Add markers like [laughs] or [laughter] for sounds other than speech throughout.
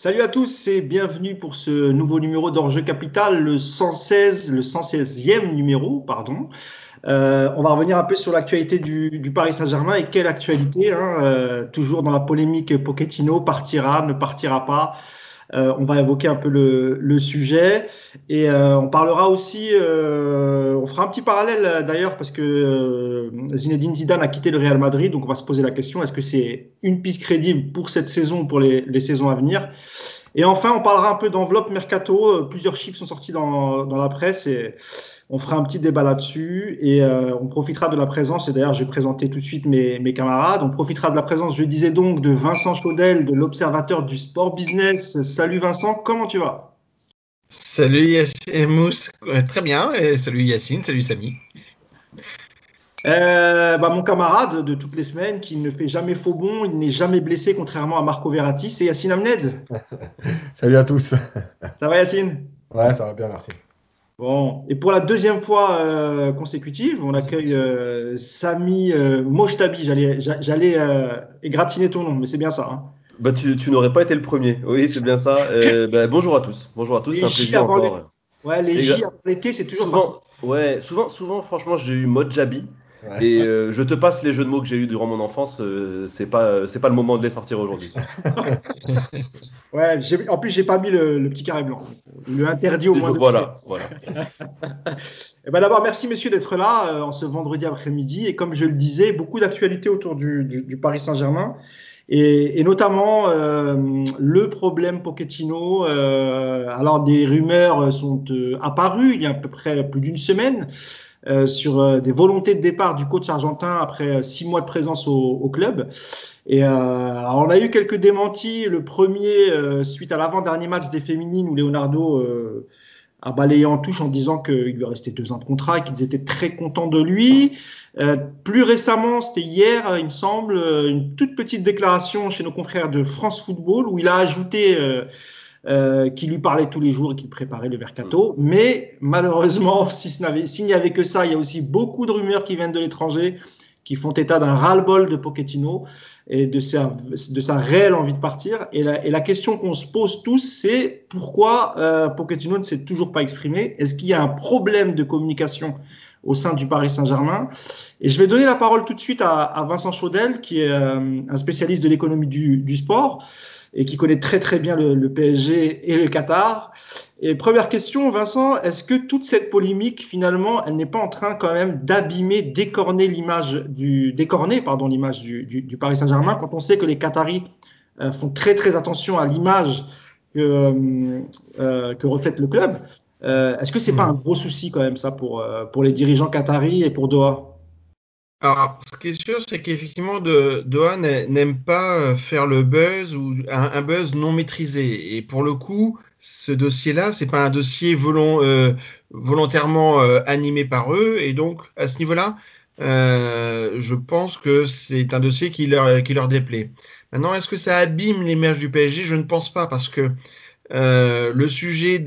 Salut à tous et bienvenue pour ce nouveau numéro d'Enjeu Capital, le 116, le 116e numéro, pardon. Euh, on va revenir un peu sur l'actualité du, Paris Saint-Germain et quelle actualité, hein, euh, toujours dans la polémique Pochettino, partira, ne partira pas. Euh, on va évoquer un peu le, sujet. Et euh, on parlera aussi, euh, on fera un petit parallèle d'ailleurs parce que Zinedine Zidane a quitté le Real Madrid, donc on va se poser la question est-ce que c'est une piste crédible pour cette saison ou pour les, les saisons à venir? Et enfin, on parlera un peu d'enveloppe mercato. Plusieurs chiffres sont sortis dans, dans la presse et on fera un petit débat là-dessus et euh, on profitera de la présence, et d'ailleurs je vais présenter tout de suite mes, mes, camarades, on profitera de la présence, je disais donc, de Vincent Chaudel, de l'Observateur du Sport Business. Salut Vincent, comment tu vas? Salut Yacine Mousse, euh, très bien, et salut Yacine, salut Samy. Euh, bah, mon camarade de toutes les semaines qui ne fait jamais faux bon, il n'est jamais blessé contrairement à Marco Verratti, c'est Yacine Amned. [laughs] Salut à tous. Ça va Yacine? Ouais, ça va bien, merci. Bon, et pour la deuxième fois euh, consécutive, on accueille euh, Samy euh, Moshtabi. J'allais, j'allais égratigner ton nom, mais c'est bien ça. Hein. Bah, tu, tu n'aurais pas été le premier. Oui, c'est bien ça. [laughs] bah, bonjour à tous. Bonjour à tous. C'est un plaisir encore. Ouais, les J l'été, c'est toujours. Souvent, ouais, souvent, souvent, franchement, j'ai eu mode Et euh, je te passe les jeux de mots que j'ai eu durant mon enfance. Euh, c'est pas c'est pas le moment de les sortir aujourd'hui. [laughs] ouais, en plus j'ai pas mis le, petit carré blanc. Le interdit au moins de Voilà, voilà. et [laughs] eh ben d'abord merci messieurs d'être là euh, en ce vendredi après-midi et comme je le disais, beaucoup d'actualités autour du, du, Paris Saint-Germain. Et, et, notamment le problème Pochettino. alors des rumeurs sont apparues il y a à peu près plus d'une semaine euh, sur euh, des volontés de départ du coach argentin après euh, six mois de présence au, club. Et on a eu quelques démentis. Le premier, suite à l'avant-dernier match des féminines où Leonardo a balayé en touche en disant qu'il lui restait deux ans de contrat qu'ils étaient très contents de lui. plus récemment, c'était hier, il me semble, une toute petite déclaration chez nos confrères de France Football où il a ajouté euh, qui lui parlait tous les jours et qui préparait le mercato. Mais malheureusement, [laughs] s'il n'y avait que ça, il y a aussi beaucoup de rumeurs qui viennent de l'étranger qui font état d'un ras-le-bol de Pochettino et de sa, réelle envie de partir. Et la, question qu'on se pose tous, c'est pourquoi euh, ne s'est toujours pas exprimé? Est-ce qu'il y a un problème de communication au sein du Paris Saint-Germain? Et je vais donner la parole tout de suite à, Vincent Chaudel, qui est euh, un spécialiste de l'économie du, sport et qui connaît très très bien le, PSG et le Qatar. Et première question, Vincent, est-ce que toute cette polémique, finalement, elle n'est pas en train quand même d'abîmer, d'écorner l'image du, décorner, pardon, l'image du, du, Paris Saint-Germain quand on sait que les Qataris euh, font très très attention à l'image que, euh, euh que reflète le club. Euh, est-ce que c'est pas un gros souci quand même ça pour, pour les dirigeants qataris et pour Doha? Alors, ce qui est sûr, c'est qu'effectivement, Doha n'aime pas euh, faire le buzz ou un, buzz non maîtrisé. Et pour le coup, ce dossier-là, c'est pas un dossier euh, volontairement euh, animé par eux. Et donc, à ce niveau-là, je pense que c'est un dossier qui leur, qui leur déplaît. Maintenant, est-ce que ça abîme l'image du PSG Je ne pense pas, parce que euh, le sujet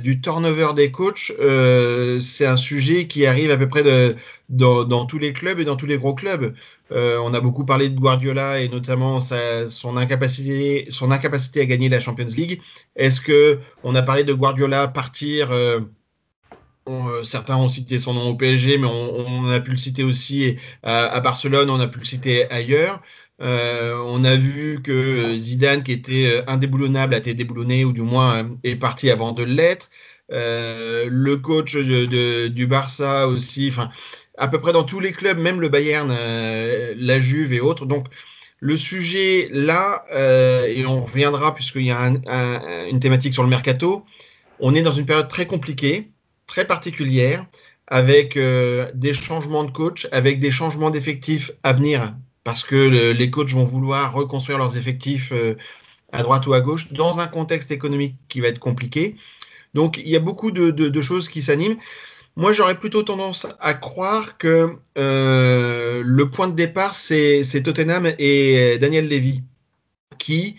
du turnover des coachs, euh, c'est un sujet qui arrive à peu près dans, tous les clubs et dans tous les gros clubs. Euh, on a beaucoup parlé de Guardiola et notamment son, incapacité, son incapacité à gagner la Champions League. Est-ce que on a parlé de Guardiola partir Certains ont cité son nom au PSG, mais on, a pu le citer aussi à Barcelone, on a pu le citer ailleurs. Euh, on a vu que Zidane, qui était euh, indéboulonnable, a été déboulonné ou du moins euh, est parti avant de l'être. le coach du Barça aussi, enfin à peu près dans tous les clubs, même le Bayern, la Juve et autres. Donc le sujet là, et on reviendra puisqu'il y a une thématique sur le mercato, on est dans une période très compliquée, très particulière, avec des changements de coach, avec des changements d'effectifs à venir parce que les coachs vont vouloir reconstruire leurs effectifs euh, à droite ou à gauche dans un contexte économique qui va être compliqué. Donc il y a beaucoup de, choses qui s'animent. Moi, j'aurais plutôt tendance à croire que euh, le point de départ, c'est Tottenham et Daniel Levy, qui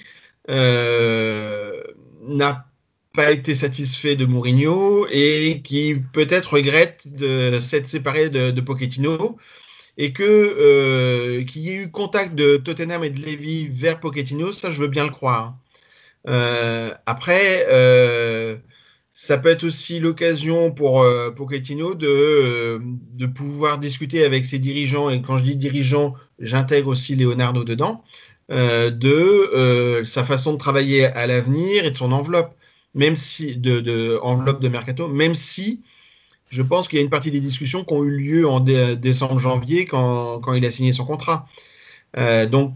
euh, n'a pas été satisfait de Mourinho et qui peut-être regrette de s'être séparé de, de et que euh, qu'il y ait eu contact de Tottenham et de Levy vers Pochettino, ça je veux bien le croire. après, ça peut être aussi l'occasion pour Pochettino de, de pouvoir discuter avec ses dirigeants, et quand je dis dirigeants, j'intègre aussi Leonardo dedans, de sa façon de travailler à l'avenir et de son enveloppe, même si de, de enveloppe de mercato, même si je pense qu'il y a une partie des discussions qui ont eu lieu en décembre-janvier quand, quand, il a signé son contrat. Euh, donc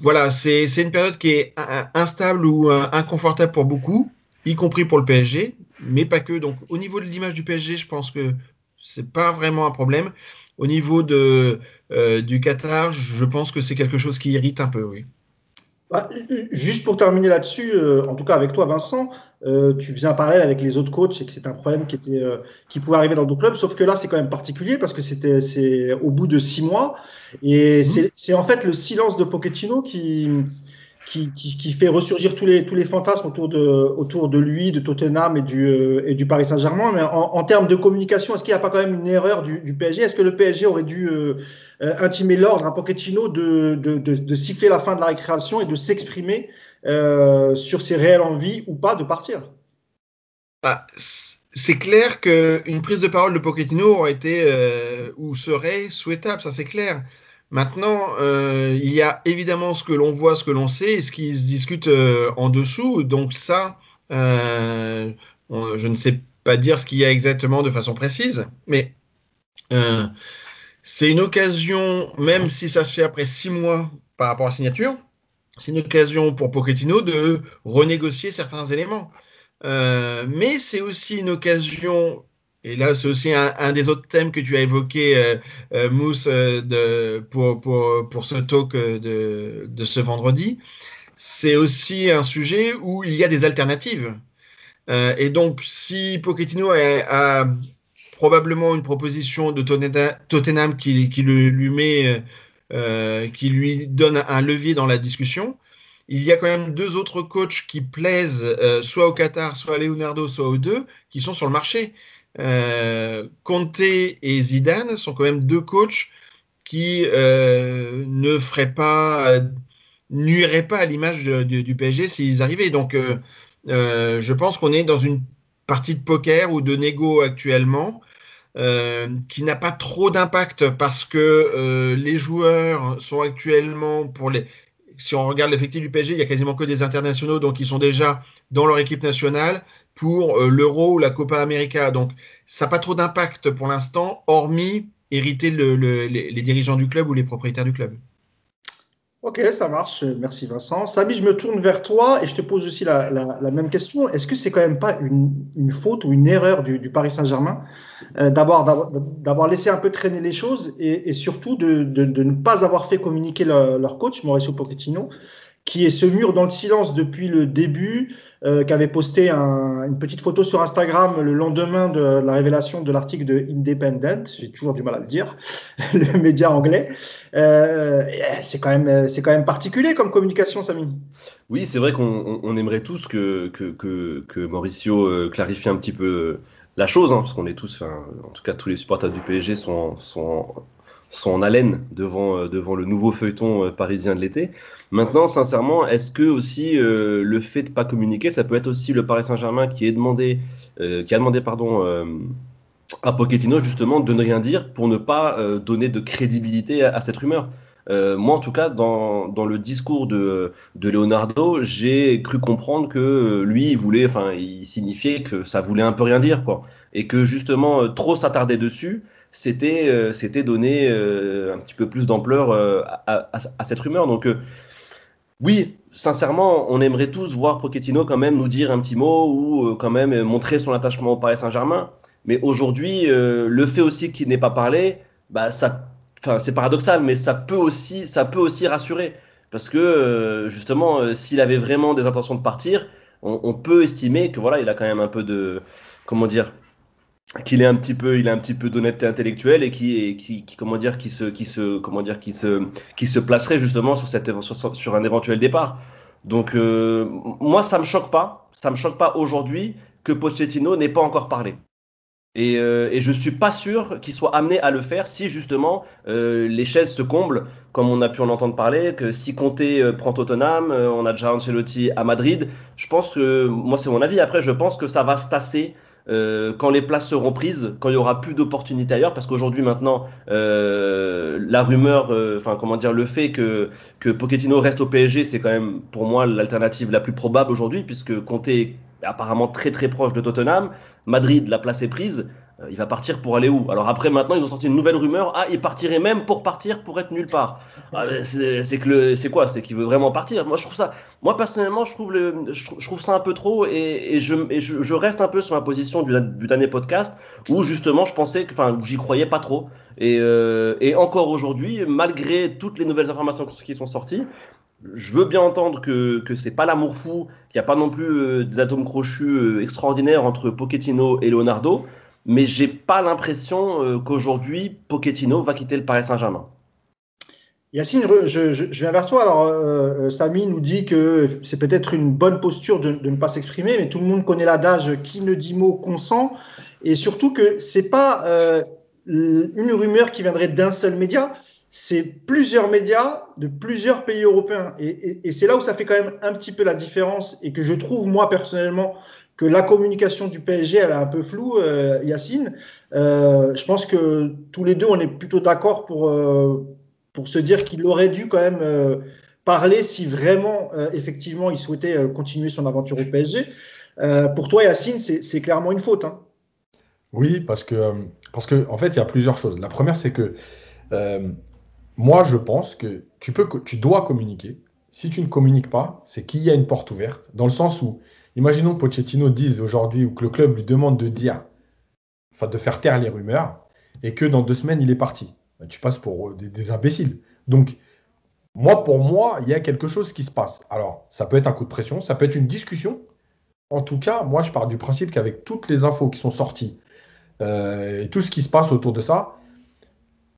voilà, c'est une période qui est instable ou euh, inconfortable pour beaucoup, y compris pour le PSG, mais pas que. Donc au niveau de l'image du PSG, je pense que c'est pas vraiment un problème. Au niveau euh, du Qatar, je pense que c'est quelque chose qui irrite un peu, oui. Bah, juste pour terminer là-dessus, euh, en tout cas avec toi, Vincent, euh, tu faisais un parallèle avec les autres coachs et que c'est un problème qui, était, euh, qui pouvait arriver dans d'autres clubs, sauf que là, c'est quand même particulier parce que c'était c'est au bout de six mois et mmh. c'est en fait le silence de Pochettino qui, qui, qui, fait ressurgir tous les, tous les fantasmes autour de, autour de lui, de Tottenham et du, et du Paris Saint-Germain. Mais en, en, termes de communication, est-ce qu'il n'y a pas quand même une erreur du, du PSG Est-ce que le PSG aurait dû euh, intimer l'ordre à Pochettino de, de, de, siffler la fin de la récréation et de s'exprimer euh, sur ses réelles envies ou pas de partir. Bah, c'est clair qu'une prise de parole de Pochettino aurait été euh, ou serait souhaitable, ça c'est clair. Maintenant, euh, il y a évidemment ce que l'on voit, ce que l'on sait et ce qui se discute euh, en dessous. Donc ça, euh, je ne sais pas dire ce qu'il y a exactement de façon précise, mais c'est une occasion, même si ça se fait après six mois par rapport à la signature, c'est une occasion pour Pochettino de renégocier certains éléments. Euh, mais c'est aussi une occasion, et là c'est aussi un, des autres thèmes que tu as évoqué, euh, euh, Mousse, pour, pour, pour, ce talk de, de ce vendredi, c'est aussi un sujet où il y a des alternatives. et donc si Pochettino a probablement une proposition de Tottenham qui, lui met, euh, qui lui donne un levier dans la discussion. Il y a quand même deux autres coachs qui plaisent, euh, soit au Qatar, soit à Leonardo, soit aux deux, qui sont sur le marché. Euh, Conte et Zidane sont quand même deux coachs qui euh, ne feraient pas, nuiraient pas à l'image du PSG s'ils arrivaient. Donc, je pense qu'on est dans une partie de poker ou de négo actuellement euh, qui n'a pas trop d'impact parce que euh, les joueurs sont actuellement pour les. Si on regarde l'effectif du PSG, il y a quasiment que des internationaux, donc ils sont déjà dans leur équipe nationale pour euh, l'Euro ou la Copa América. Donc ça n'a pas trop d'impact pour l'instant, hormis hériter le, le, les, les dirigeants du club ou les propriétaires du club. Ok, ça marche. Merci Vincent. Samy, je me tourne vers toi et je te pose aussi la, même question. Est-ce que c'est quand même pas une, faute ou une erreur du, Paris Saint-Germain euh, d'avoir laissé un peu traîner les choses et, surtout de, ne pas avoir fait communiquer leur coach, Mauricio Pochettino, qui est ce mur dans le silence depuis le début, euh, qui avait posté un, une petite photo sur Instagram le lendemain de la révélation de l'article de Independent, j'ai toujours du mal à le dire, [laughs] le média anglais. Euh, c'est quand même quand même particulier comme communication, Samy. Oui, c'est vrai qu'on on aimerait tous que, que, que, Mauricio euh, clarifie un petit peu la chose, hein, parce qu'on est tous, en tout cas tous les supporters du PSG sont, sont sont en haleine devant, euh, devant le nouveau feuilleton euh, parisien de l'été. Maintenant, sincèrement, est-ce que aussi euh, le fait de pas communiquer, ça peut être aussi le Paris Saint-Germain qui, a demandé à Pochettino justement de ne rien dire pour ne pas donner de crédibilité à, cette rumeur? Moi, en tout cas, dans, dans le discours de, de Leonardo, j'ai cru comprendre que lui, il voulait, enfin, il signifiait que ça voulait un peu rien dire, quoi, et que justement, trop s'attarder dessus, c'était euh, c'était donner euh, un petit peu plus d'ampleur euh, à, cette rumeur. Donc oui, sincèrement, on aimerait tous voir Pochettino quand même nous dire un petit mot ou quand même montrer son attachement au Paris Saint-Germain. Mais aujourd'hui, le fait aussi qu'il n'ait pas parlé, bah c'est paradoxal, mais ça peut aussi ça peut aussi rassurer parce que justement, s'il avait vraiment des intentions de partir, on, on, peut estimer que voilà, il a quand même un peu de comment dire qu'il est un petit peu, il a un petit peu d'honnêteté intellectuelle et qui, qui, comment dire, qui se, qui se, comment dire, qui se, qui se placerait justement sur cette, sur, sur un éventuel départ. Donc euh, moi, ça me choque pas, ça me choque pas aujourd'hui que Pochettino n'ait pas encore parlé. Et, euh, et je suis pas sûr qu'il soit amené à le faire si justement euh, les chaises se comblent comme on a pu en entendre parler, que si Conte prend Tottenham, on a déjà Ancelotti à Madrid. Je pense que, moi c'est mon avis, après je pense que ça va se tasser euh, quand les places seront prises, quand il y aura plus d'opportunités ailleurs, parce qu'aujourd'hui maintenant, euh, la rumeur, euh, enfin comment dire, le fait que que Pochettino reste au PSG, c'est quand même pour moi l'alternative la plus probable aujourd'hui, puisque Conte est apparemment très très proche de Tottenham, Madrid, la place est prise. Euh, il va partir pour aller où? Alors après, maintenant, ils ont sorti une nouvelle rumeur. Ah, il partirait même pour partir pour être nulle part. Ah, [laughs] c'est que le, c'est quoi? C'est qu'il veut vraiment partir. Moi, je trouve ça. Moi, personnellement, je trouve le, je, trouve ça un peu trop et, je, je, reste un peu sur ma position du, du dernier podcast où justement, je pensais que, enfin, j'y croyais pas trop. Et, euh, et encore aujourd'hui, malgré toutes les nouvelles informations qui sont sorties, je veux bien entendre que, que c'est pas l'amour fou, qu'il n'y a pas non plus euh, des atomes crochus extraordinaires entre Pochettino et Leonardo mais j'ai pas l'impression euh, qu'aujourd'hui Pochettino va quitter le Paris Saint-Germain. Yacine, je, viens vers toi. Alors, euh, euh, Samy nous dit que c'est peut-être une bonne posture de, ne pas s'exprimer, mais tout le monde connaît l'adage qui ne dit mot consent, et surtout que c'est pas une rumeur qui viendrait d'un seul média, c'est plusieurs médias de plusieurs pays européens, et c'est là où ça fait quand même un petit peu la différence, et que je trouve moi personnellement que la communication du PSG, elle est un peu floue, euh, Yacine. Euh, je pense que tous les deux, on est plutôt d'accord pour, euh, pour se dire qu'il aurait dû quand même parler si vraiment, effectivement, il souhaitait continuer son aventure au PSG. pour toi, Yacine, c'est clairement une faute. Hein. Oui, parce que, parce que, en fait, il y a plusieurs choses. La première, c'est que moi, je pense que tu, peux, tu dois communiquer. Si tu ne communiques pas, c'est qu'il y a une porte ouverte, dans le sens où Imaginons que Pochettino dise aujourd'hui ou que le club lui demande de dire, enfin de faire taire les rumeurs, et que dans deux semaines il est parti. Ben, tu passes pour euh, des, imbéciles. Donc, moi, pour moi, il y a quelque chose qui se passe. Alors, ça peut être un coup de pression, ça peut être une discussion. En tout cas, moi, je pars du principe qu'avec toutes les infos qui sont sorties euh, et tout ce qui se passe autour de ça,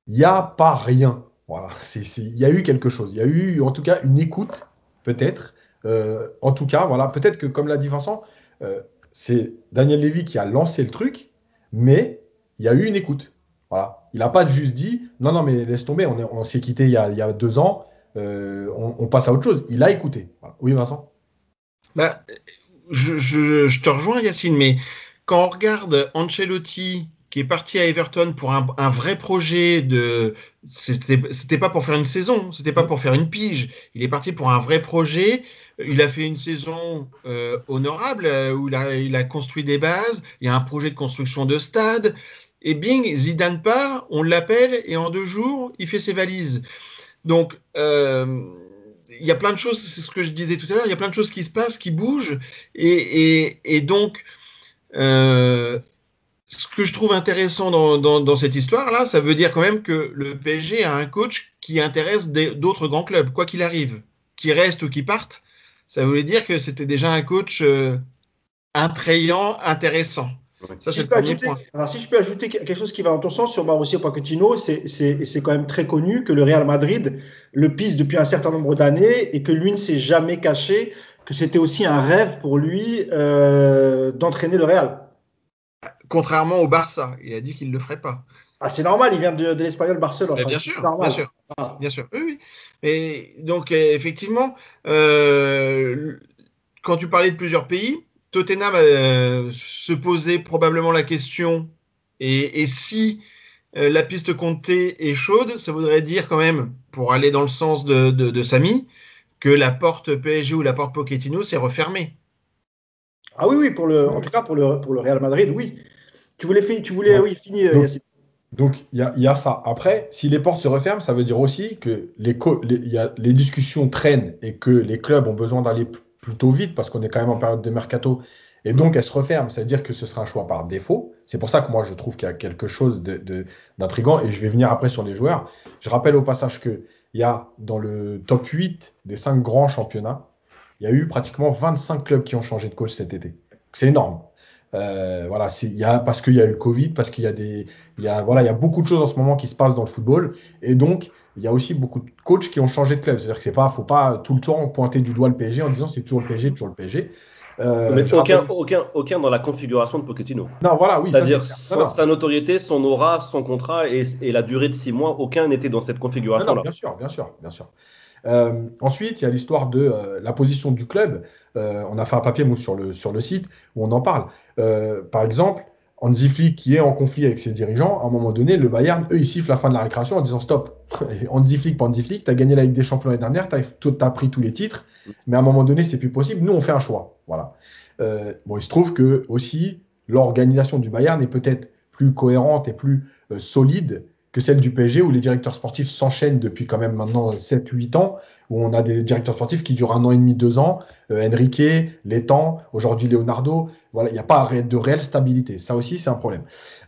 il n'y a pas rien. Voilà, il y a eu quelque chose. Il y a eu, en tout cas, une écoute, peut-être, en tout cas, voilà, peut-être que, comme l'a dit Vincent, euh, c'est Daniel Lévy qui a lancé le truc, mais il y a eu une écoute. Voilà. Il n'a pas juste dit non, non, mais laisse tomber, on, s'est quitté il y, a, deux ans, euh, on, passe à autre chose. Il a écouté. Oui, Vincent bah, je, je, te rejoins, Yacine, mais quand on regarde Ancelotti qui est parti à Everton pour un, vrai projet de. C'était pas pour faire une saison, c'était pas pour faire une pige. Il est parti pour un vrai projet. Il a fait une saison euh, honorable euh, où il a, construit des bases. Il y a un projet de construction de stade. Et bing, Zidane part, on l'appelle et en deux jours, il fait ses valises. Donc, euh, il y a plein de choses, c'est ce que je disais tout à l'heure, il y a plein de choses qui se passent, qui bougent. Et, et, donc, ce que je trouve intéressant dans, cette histoire-là, ça veut dire quand même que le PSG a un coach qui intéresse d'autres grands clubs, quoi qu'il arrive, qui reste ou qui parte. Ça voulait dire que c'était déjà un coach euh, intrayant, intéressant. Ça, si, je peux ajouter, alors, si je peux ajouter quelque chose qui va dans ton sens sur Mauricio Pochettino, c'est quand même très connu que le Real Madrid le pisse depuis un certain nombre d'années et que lui ne s'est jamais caché que c'était aussi un rêve pour lui euh, d'entraîner le Real. Contrairement au Barça, il a dit qu'il ne le ferait pas. Ah, c'est normal, il vient de, l'Espagnol Barcelone. bien, sûr, bien, sûr, bien sûr, oui, Et donc, euh, effectivement, euh, quand tu parlais de plusieurs pays, Tottenham euh, se posait probablement la question et, si la piste comptée est chaude, ça voudrait dire quand même, pour aller dans le sens de, de Samy, que la porte PSG ou la porte Pochettino s'est refermée. Ah oui, oui, pour le, en tout cas pour le, pour le Real Madrid, oui. Tu voulais, tu voulais oui, finir, donc, Donc, il y, a ça. Après, si les portes se referment, ça veut dire aussi que les, y a, les discussions traînent et que les clubs ont besoin d'aller plutôt vite parce qu'on est quand même en période de mercato. Et donc, elles se referment. C'est-à-dire que ce sera un choix par défaut. C'est pour ça que moi, je trouve qu'il y a quelque chose d'intrigant. De, et je vais venir après sur les joueurs. Je rappelle au passage qu'il y a dans le top 8 des 5 grands championnats, il y a eu pratiquement 25 clubs qui ont changé de coach cet été. C'est énorme. Euh, voilà, il y a, parce qu'il y a eu le Covid, parce qu'il y a des, il y a, voilà, il y a beaucoup de choses en ce moment qui se passent dans le football, et donc il y a aussi beaucoup de coachs qui ont changé de club. C'est-à-dire que c'est pas, faut pas tout le temps pointer du doigt le PSG en disant c'est toujours le PSG, toujours le PSG. Euh, mais aucun, aucun, aucun dans la configuration de Pochettino. Non, voilà, oui. C'est-à-dire sa notoriété, son aura, son contrat et, la durée de six mois, aucun n'était dans cette configuration-là. Bien sûr, bien sûr, bien sûr. Euh, ensuite, il y a l'histoire de euh, la position du club. on a fait un papier sur le, sur le site où on en parle. par exemple, Hansi Flick qui est en conflit avec ses dirigeants, à un moment donné, le Bayern, eux, ils sifflent la fin de la récréation en disant stop. [laughs] Hansi Flick, pas Hansi Flick, tu as gagné la Ligue des Champions l'année dernière, tu as, pris tous les titres, mais à un moment donné, c'est plus possible. Nous, on fait un choix. Voilà. Euh, bon, il se trouve que aussi, l'organisation du Bayern est peut-être plus cohérente et plus euh, solide que celle du PSG où les directeurs sportifs s'enchaînent depuis quand même maintenant 7-8 ans, où on a des directeurs sportifs qui durent un an et demi, deux ans, euh, Enrique, Létang, aujourd'hui Leonardo, voilà, il n'y a pas de réelle stabilité. Ça aussi, c'est un problème.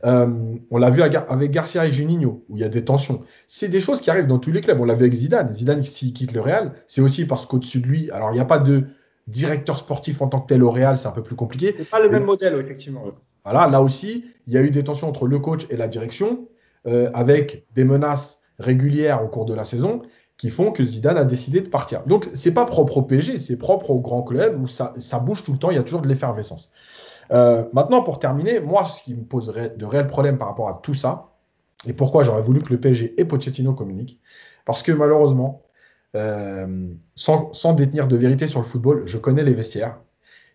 Euh, on l'a vu avec Garcia et Juninho, où il y a des tensions. C'est des choses qui arrivent dans tous les clubs. On l'a vu avec Zidane. Zidane, s'il quitte le Real, c'est aussi parce qu'au-dessus de lui, alors il n'y a pas de directeur sportif en tant que tel au Real, c'est un peu plus compliqué. C'est pas le même modèle, effectivement. Voilà, là aussi, il y a eu des tensions entre le coach et la direction. Euh, avec des menaces régulières au cours de la saison qui font que Zidane a décidé de partir. Donc, c'est pas propre au PSG, c'est propre au grand club où ça, bouge tout le temps, il y a toujours de l'effervescence. Euh, maintenant, pour terminer, moi, ce qui me poserait de réels problèmes par rapport à tout ça, et pourquoi j'aurais voulu que le PSG et Pochettino communiquent, parce que malheureusement, euh, sans, détenir de vérité sur le football, je connais les vestiaires,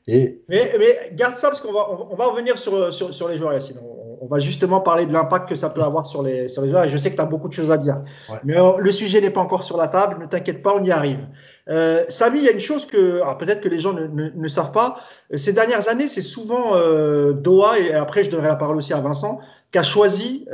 mais, garde ça parce qu'on va, revenir sur, les joueurs, Yacine. Va justement parler de l'impact que ça peut avoir sur les, sur les joueurs et je sais que tu as beaucoup de choses à dire. Mais euh, le sujet n'est pas encore sur la table, ne t'inquiète pas, on y arrive. Euh, Samy, il y a une chose que peut-être que les gens ne, ne, savent pas. Ces dernières années, c'est souvent euh, Doha, et après je donnerai la parole aussi à Vincent, qui a choisi,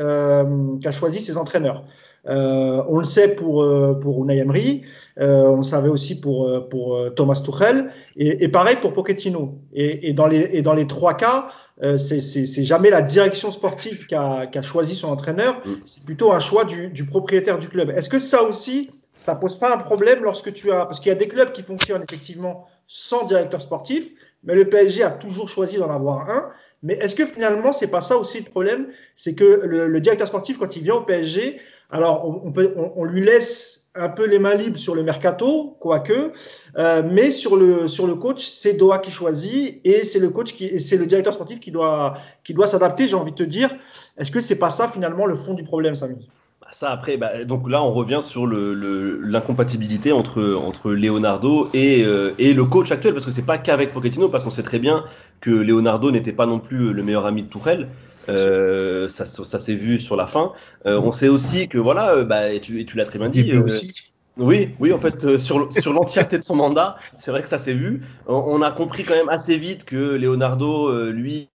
qui a choisi ses entraîneurs. on le sait pour, pour Unai Emery. Euh, on le savait aussi pour, euh, pour euh, Thomas Tuchel. Et, pareil pour Pochettino. Et, dans, les, et dans les trois cas, c'est jamais la direction sportive qui a, qui a choisi son entraîneur, mm. c'est plutôt un choix du, du propriétaire du club. Est-ce que ça aussi, ça pose pas un problème lorsque tu as. Parce qu'il y a des clubs qui fonctionnent effectivement sans directeur sportif, mais le PSG a toujours choisi d'en avoir un. Mais est-ce que finalement, c'est pas ça aussi le problème? C'est que le, directeur sportif, quand il vient au PSG, alors on, peut, on lui laisse un peu les mains libres sur le mercato, quoique, euh, mais sur le, sur le coach, c'est Doha qui choisit et c'est le coach qui, c'est le directeur sportif qui doit, qui doit s'adapter. J'ai envie de te dire, est-ce que c'est pas ça finalement le fond du problème, Samy? Bah, ça après, bah, donc là on revient sur l'incompatibilité entre, entre Leonardo et, euh, et, le coach actuel, parce que c'est pas qu'avec Pochettino, parce qu'on sait très bien que Leonardo n'était pas non plus le meilleur ami de Tourelle. Euh, ça, ça s'est vu sur la fin. Euh, on sait aussi que, voilà, euh, bah, et tu, tu l'as très bien dit. aussi. Oui, oui, en fait, sur, sur l'entièreté de son mandat, c'est vrai que ça s'est vu. On, a compris quand même assez vite que Leonardo, lui,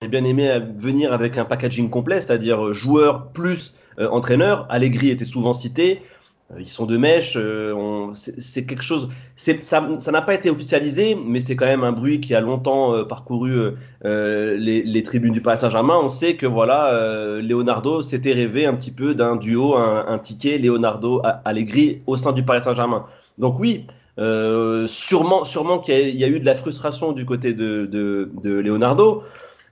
est bien aimé venir avec un packaging complet, c'est-à-dire joueur plus entraîneur. Allegri était souvent cité. Euh, ils sont de mèche. Euh, c'est quelque chose. Ça n'a pas été officialisé, mais c'est quand même un bruit qui a longtemps euh, parcouru les, tribunes du Paris Saint-Germain. On sait que voilà, Leonardo s'était rêvé un petit peu d'un duo, un, ticket Leonardo-Allegri au sein du Paris Saint-Germain. Donc oui, sûrement, sûrement qu'il y, a eu de la frustration du côté de, de, Leonardo.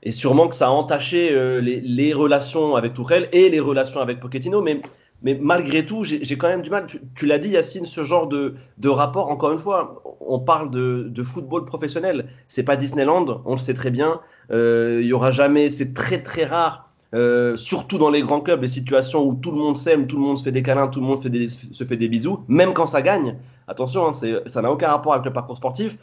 Et sûrement que ça a entaché les, les, relations avec Tourelle et les relations avec Pochettino. Mais mais malgré tout, j'ai quand même du mal. Tu, l'as dit, Yacine, ce genre de, rapport, encore une fois, on parle de, football professionnel. C'est pas Disneyland, on le sait très bien. Euh, il y aura jamais, c'est très très rare, euh, surtout dans les grands clubs, les situations où tout le monde s'aime, tout le monde se fait des câlins, tout le monde se fait des bisous, même quand ça gagne. Attention, hein, ça n'a aucun rapport avec le parcours sportif.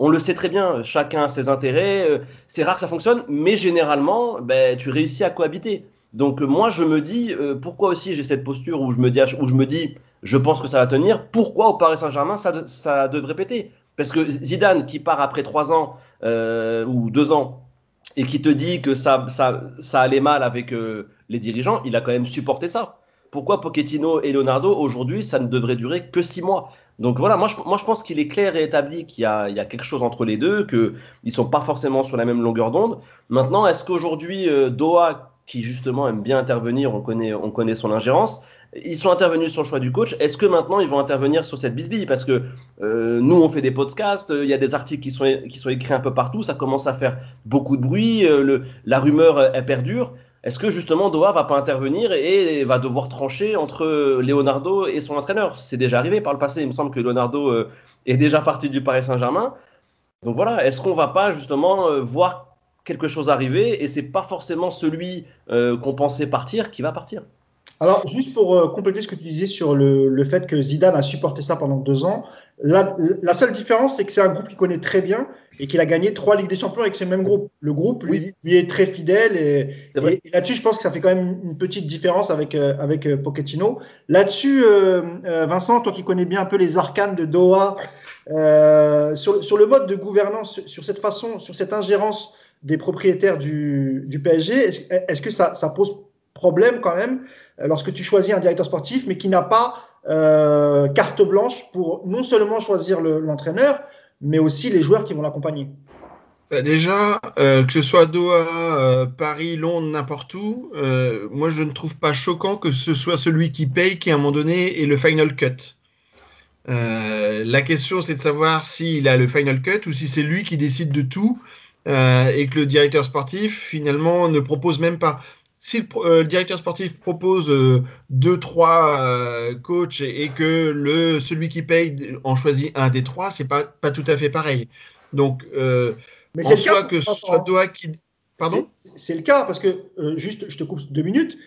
On le sait très bien, chacun a ses intérêts. Euh, c'est rare que ça fonctionne, mais généralement, ben, tu réussis à cohabiter. Donc euh, moi je me dis euh, pourquoi aussi j'ai cette posture où je me dis où je me dis je pense que ça va tenir. Pourquoi au Paris Saint-Germain ça, ça devrait péter? Parce que Zidane qui part après trois ans euh, ou deux ans et qui te dit que ça, ça, ça allait mal avec les dirigeants, il a quand même supporté ça. Pourquoi Pochettino et Leonardo aujourd'hui ça ne devrait durer que six mois? Donc voilà, moi je, moi je pense qu'il est clair et établi qu'il y, y a quelque chose entre les deux, qu'ils ne sont pas forcément sur la même longueur d'onde. Maintenant, est-ce qu'aujourd'hui Doha qui justement aime bien intervenir, on connaît, on connaît son ingérence. Ils sont intervenus sur le choix du coach. Est-ce que maintenant ils vont intervenir sur cette bisbille? Parce que euh, nous, on fait des podcasts, il y a des articles qui sont, écrits un peu partout, ça commence à faire beaucoup de bruit, euh, la rumeur elle perdure. Est-ce que justement Doha va pas intervenir et va devoir trancher entre Leonardo et son entraîneur? C'est déjà arrivé par le passé. Il me semble que Leonardo euh, est déjà parti du Paris Saint-Germain. Donc voilà, est-ce qu'on va pas justement euh, voir quelque chose arriver et c'est pas forcément celui euh, qu'on pensait partir qui va partir alors, juste pour euh, compléter ce que tu disais sur le, le, fait que Zidane a supporté ça pendant deux ans, la, la seule différence, c'est que c'est un groupe qu'il connaît très bien et qu'il a gagné trois Ligues des Champions avec ce même groupe. Le groupe, lui, oui. lui est très fidèle et, et, et là-dessus, je pense que ça fait quand même une petite différence avec, euh, avec euh, Pochettino. Là-dessus, Vincent, toi qui connais bien un peu les arcanes de Doha, sur, sur le mode de gouvernance, sur cette façon, sur cette ingérence des propriétaires du, PSG, est-ce est que ça, pose problème quand même lorsque tu choisis un directeur sportif, mais qui n'a pas euh, carte blanche pour non seulement choisir l'entraîneur, le, mais aussi les joueurs qui vont l'accompagner? Bah Déjà, euh, que ce soit Doha, euh, Paris, Londres, n'importe où, euh, moi je ne trouve pas choquant que ce soit celui qui paye qui à un moment donné est le final cut. Euh, la question c'est de savoir s'il a le final cut ou si c'est lui qui décide de tout et que le directeur sportif finalement ne propose même pas si le, euh, le, directeur sportif propose euh, deux, trois euh, coachs et, et, que le celui qui paye en choisit un des trois, c'est pas pas tout à fait pareil. Donc, euh, Mais en soit que ce soit Doha qui, pardon, c'est le cas parce que juste, je te coupe deux minutes.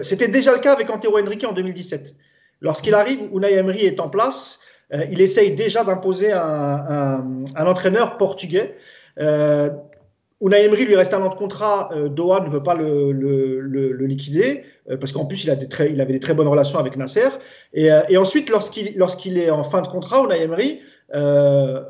C'était déjà le cas avec Antero Henrique en 2017. Lorsqu'il arrive, Unai Emery est en place. il essaye déjà d'imposer un, un, un, entraîneur portugais. Euh, lui reste un an de contrat. Euh, Doha ne veut pas le, liquider euh, parce qu'en plus il, avait des très bonnes relations avec Nasser. Et, euh, ensuite, lorsqu'il est en fin de contrat, Unai Emery,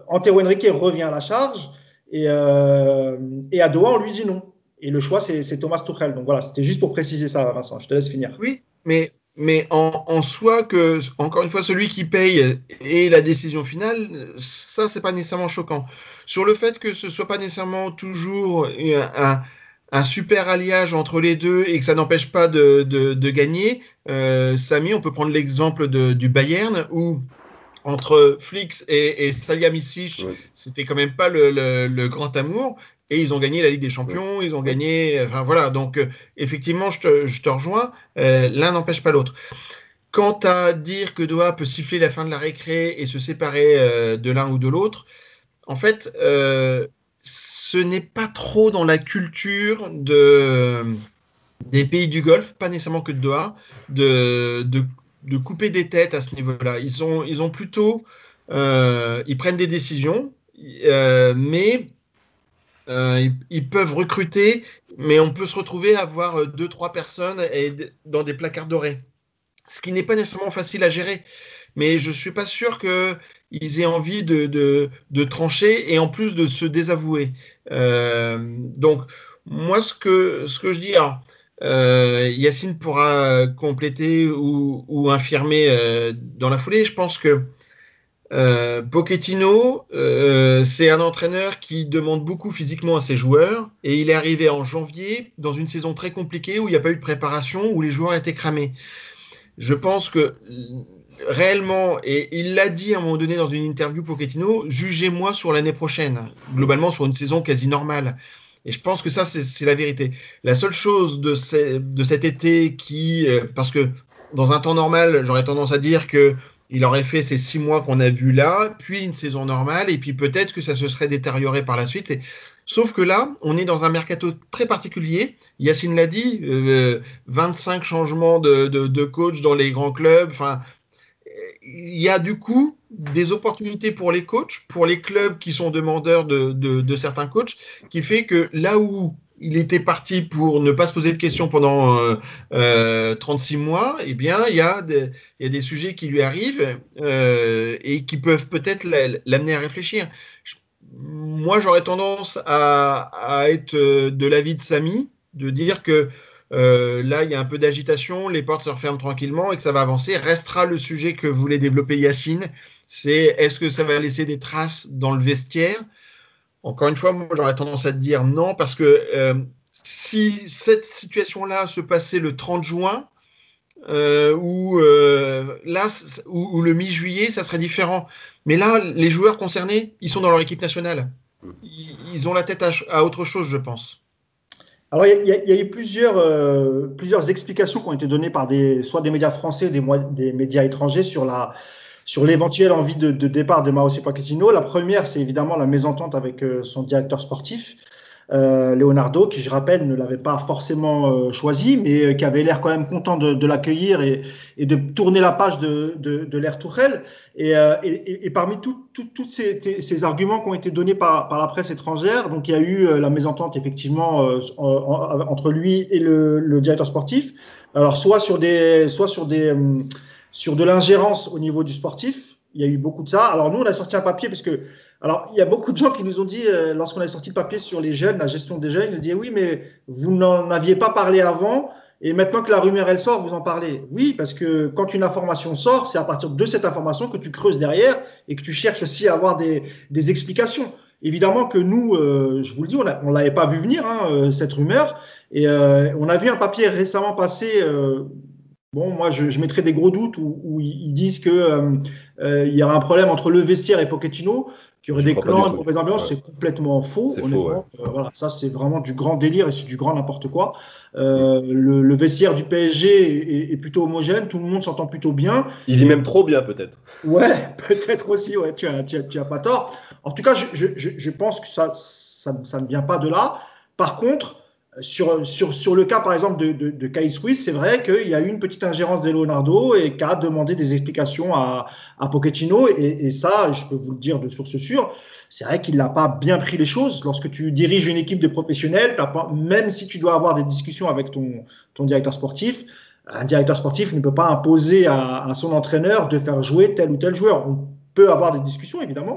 Antero Henrique revient à la charge et, et à Doha on lui dit non. Et le choix c'est Thomas Tuchel. Donc voilà, c'était juste pour préciser ça, Vincent. Je te laisse finir. Oui, mais mais en, en, soi que encore une fois celui qui paye et la décision finale ça c'est pas nécessairement choquant sur le fait que ce soit pas nécessairement toujours un, un super alliage entre les deux et que ça n'empêche pas de, de, de gagner euh, Samy on peut prendre l'exemple du Bayern où entre Flix et, et Salihamidzic, ouais. c'était quand même pas le, le, le, grand amour. Et ils ont gagné la Ligue des Champions, ils ont gagné. Enfin voilà, donc euh, effectivement, je te, je te rejoins. Euh, L'un n'empêche pas l'autre. Quant à dire que Doha peut siffler la fin de la récré et se séparer euh, de l'un ou de l'autre, en fait, euh, ce n'est pas trop dans la culture de, des pays du Golfe, pas nécessairement que de Doha, de, de, de couper des têtes à ce niveau-là. Ils ont, ils ont plutôt. Euh, ils prennent des décisions, mais euh, ils, peuvent recruter, mais on peut se retrouver à avoir deux, trois personnes dans des placards dorés. Ce qui n'est pas nécessairement facile à gérer. Mais je ne suis pas sûr qu'ils aient envie de, trancher et en plus de se désavouer. Euh, donc, moi, ce que, je dis, euh, Yacine pourra compléter ou, infirmer euh, dans la foulée. Je pense que euh, Pochettino, euh, c'est un entraîneur qui demande beaucoup physiquement à ses joueurs et il est arrivé en janvier dans une saison très compliquée où il n'y a pas eu de préparation, où les joueurs étaient cramés. Je pense que réellement, et il l'a dit à un moment donné dans une interview Pochettino, jugez-moi sur l'année prochaine, globalement sur une saison quasi normale. Et je pense que ça, c'est la vérité. La seule chose de, ce, de cet été qui, euh, parce que dans un temps normal, j'aurais tendance à dire que il aurait fait ces six mois qu'on a vus là, puis une saison normale, et puis peut-être que ça se serait détérioré par la suite. Et... Sauf que là, on est dans un mercato très particulier. Yacine l'a dit, euh, 25 changements de, de, de, coach dans les grands clubs. Enfin, il y a du coup des opportunités pour les coachs, pour les clubs qui sont demandeurs de, de certains coachs, qui fait que là où il était parti pour ne pas se poser de questions pendant euh, euh, 36 mois, eh bien, il y, a des, sujets qui lui arrivent euh, et qui peuvent peut-être l'amener à réfléchir. Moi, j'aurais tendance à, être de l'avis de Samy, de dire que euh, là, il y a un peu d'agitation, les portes se referment tranquillement et que ça va avancer. Restera le sujet que voulait développer Yacine, c'est est-ce que ça va laisser des traces dans le vestiaire encore une fois, moi j'aurais tendance à te dire non, parce que euh, si cette situation-là se passait le 30 juin, euh, ou euh, là, ou, le mi-juillet, ça serait différent. Mais là, les joueurs concernés, ils sont dans leur équipe nationale. Ils, ont la tête à, autre chose, je pense. Alors, il y, a eu plusieurs, plusieurs explications qui ont été données par des, soit des médias français, des médias étrangers sur la, sur l'éventuelle envie de, départ de Mauricio Pochettino. La première, c'est évidemment la mésentente avec son directeur sportif. Euh, Leonardo, qui je rappelle ne l'avait pas forcément euh, choisi, mais euh, qui avait l'air quand même content de, l'accueillir et, de tourner la page de, de, l'ère Tourelle. Et, parmi tous ces, arguments qui ont été donnés par, la presse étrangère, donc il y a eu la mésentente effectivement entre lui et le, directeur sportif. Alors soit sur des, soit sur des, sur de l'ingérence au niveau du sportif. Il y a eu beaucoup de ça. Alors nous, on a sorti un papier parce que alors, il y a beaucoup de gens qui nous ont dit, euh, lorsqu'on a sorti le papier sur les jeunes, la gestion des jeunes, ils nous disaient oui, mais vous n'en aviez pas parlé avant, et maintenant que la rumeur elle sort, vous en parlez. Oui, parce que quand une information sort, c'est à partir de cette information que tu creuses derrière et que tu cherches aussi à avoir des, des explications. Évidemment que nous, euh, je vous le dis, on ne l'avait pas vu venir, hein, euh, cette rumeur. Et on a vu un papier récemment passer. Bon, moi, je, je, mettrais des gros doutes où, où ils, disent qu'il il y aura un problème entre le vestiaire et Pochettino qu'il y aurait des clans, une mauvaise ambiance, c'est complètement faux. Faux, euh, voilà, ça, c'est vraiment du grand délire et c'est du grand n'importe quoi. Euh, le, vestiaire du PSG est, plutôt homogène, tout le monde s'entend plutôt bien. Il vit même trop bien, peut-être. Ouais, [laughs] peut-être aussi, ouais, tu as, tu, tu as, pas tort. En tout cas, je, je, je pense que ça, ça, ça, ne vient pas de là. Par contre, sur, le cas, par exemple, de, de, de Kai Swiss, c'est vrai qu'il y a eu une petite ingérence de Leonardo et qu'a demandé des explications à, Pochettino. Et, ça, je peux vous le dire de source sûre, c'est vrai qu'il n'a pas bien pris les choses. Lorsque tu diriges une équipe de professionnels, même si tu dois avoir des discussions avec ton, directeur sportif, un directeur sportif ne peut pas imposer à son entraîneur de faire jouer tel ou tel joueur. On peut avoir des discussions, évidemment,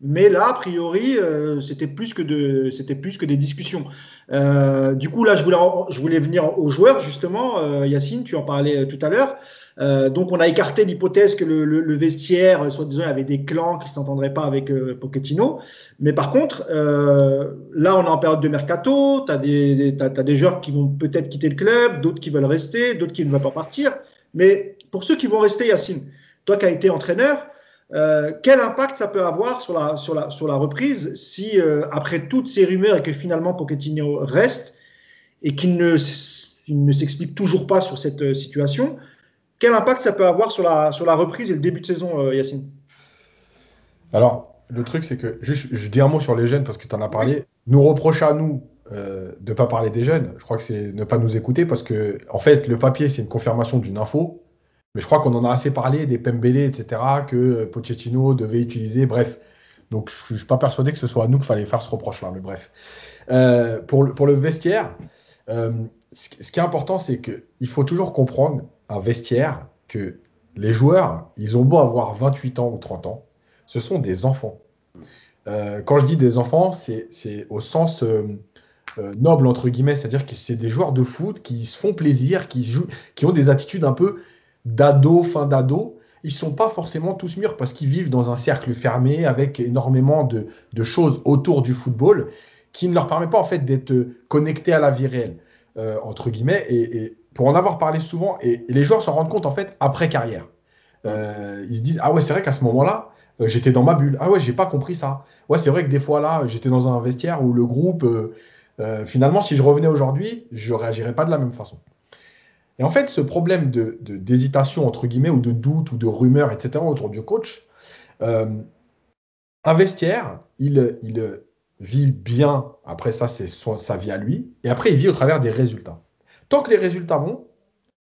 mais là, a priori, euh, c'était plus que des discussions. Euh, du coup, là, je voulais, venir aux joueurs justement. Euh, Yacine, tu en parlais tout à l'heure. donc, on a écarté l'hypothèse que le, vestiaire, soi-disant, avait des clans qui s'entendraient pas avec Pochettino. Mais par contre, là, on est en période de mercato. Tu as des, t'as, des joueurs qui vont peut-être quitter le club, d'autres qui veulent rester, d'autres qui ne veulent pas partir. Mais pour ceux qui vont rester, Yacine, toi qui as été entraîneur, euh, quel impact ça peut avoir sur la, sur la, sur la reprise si, euh, après toutes ces rumeurs et que finalement Pochettino reste et qu'il ne, ne s'explique toujours pas sur cette euh, situation, quel impact ça peut avoir sur la, sur la reprise et le début de saison, Yacine? Alors, le truc, c'est que, juste, je dis un mot sur les jeunes parce que tu en as parlé. Nous reprocher à nous de ne pas parler des jeunes, je crois que c'est ne pas nous écouter parce que, en fait, le papier, c'est une confirmation d'une info. Mais je crois qu'on en a assez parlé des Pembele, etc., que Pochettino devait utiliser. Bref. Donc, je ne suis pas persuadé que ce soit à nous qu'il fallait faire ce reproche-là. Mais bref. Euh, pour, le, pour, le, vestiaire, euh, ce, qui est important, c'est qu'il faut toujours comprendre un vestiaire que les joueurs, ils ont beau avoir 28 ans ou 30 ans, ce sont des enfants. Euh, quand je dis des enfants, c'est au sens noble, entre guillemets, c'est-à-dire que c'est des joueurs de foot qui se font plaisir, qui, jouent, qui ont des attitudes un peu d'ado, fin d'ado, ils sont pas forcément tous mûrs parce qu'ils vivent dans un cercle fermé avec énormément de, choses autour du football qui ne leur permet pas en fait d'être connectés à la vie réelle euh, entre guillemets et, pour en avoir parlé souvent et, les joueurs s'en rendent compte en fait après carrière. Euh, ils se disent ah ouais c'est vrai qu'à ce moment-là euh, j'étais dans ma bulle. Ah ouais j'ai pas compris ça. Ouais c'est vrai que des fois là j'étais dans un vestiaire où le groupe finalement si je revenais aujourd'hui je réagirais pas de la même façon et en fait, ce problème de, d'hésitation, entre guillemets, ou de doute, ou de rumeur, etc., autour du coach, euh, un vestiaire, il, vit bien, après ça, c'est sa vie à lui, et après, il vit au travers des résultats. Tant que les résultats vont,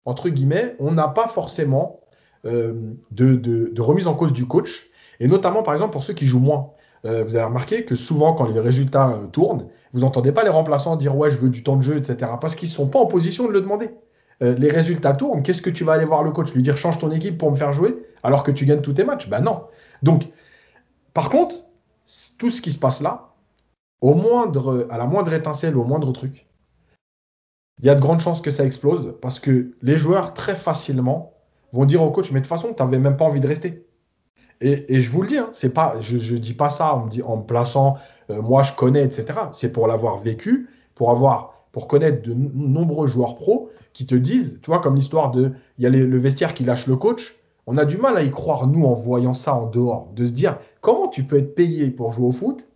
entre guillemets, on n'a pas forcément euh, de, remise en cause du coach, et notamment, par exemple, pour ceux qui jouent moins. Euh, vous avez remarqué que souvent, quand les résultats tournent, vous n'entendez pas les remplaçants dire ouais, je veux du temps de jeu, etc. Parce qu'ils ne sont pas en position de le demander. Euh, les résultats tournent, qu'est-ce que tu vas aller voir le coach? Lui dire change ton équipe pour me faire jouer alors que tu gagnes tous tes matchs? Ben non. Donc, par contre, tout ce qui se passe là, au moindre, à la moindre étincelle, au moindre truc, il y a de grandes chances que ça explose parce que les joueurs, très facilement, vont dire au coach Mais de toute façon, tu n'avais même pas envie de rester. Et, je vous le dis, hein, c'est pas, je ne dis pas ça en me, dit, en plaçant euh, moi je connais, etc. C'est pour l'avoir vécu, pour avoir, pour connaître de nombreux joueurs pros qui te disent, tu vois, comme l'histoire de, il y a le vestiaire qui lâche le coach. On a du mal à y croire, nous, en voyant ça en dehors, de se dire, comment tu peux être payé pour jouer au foot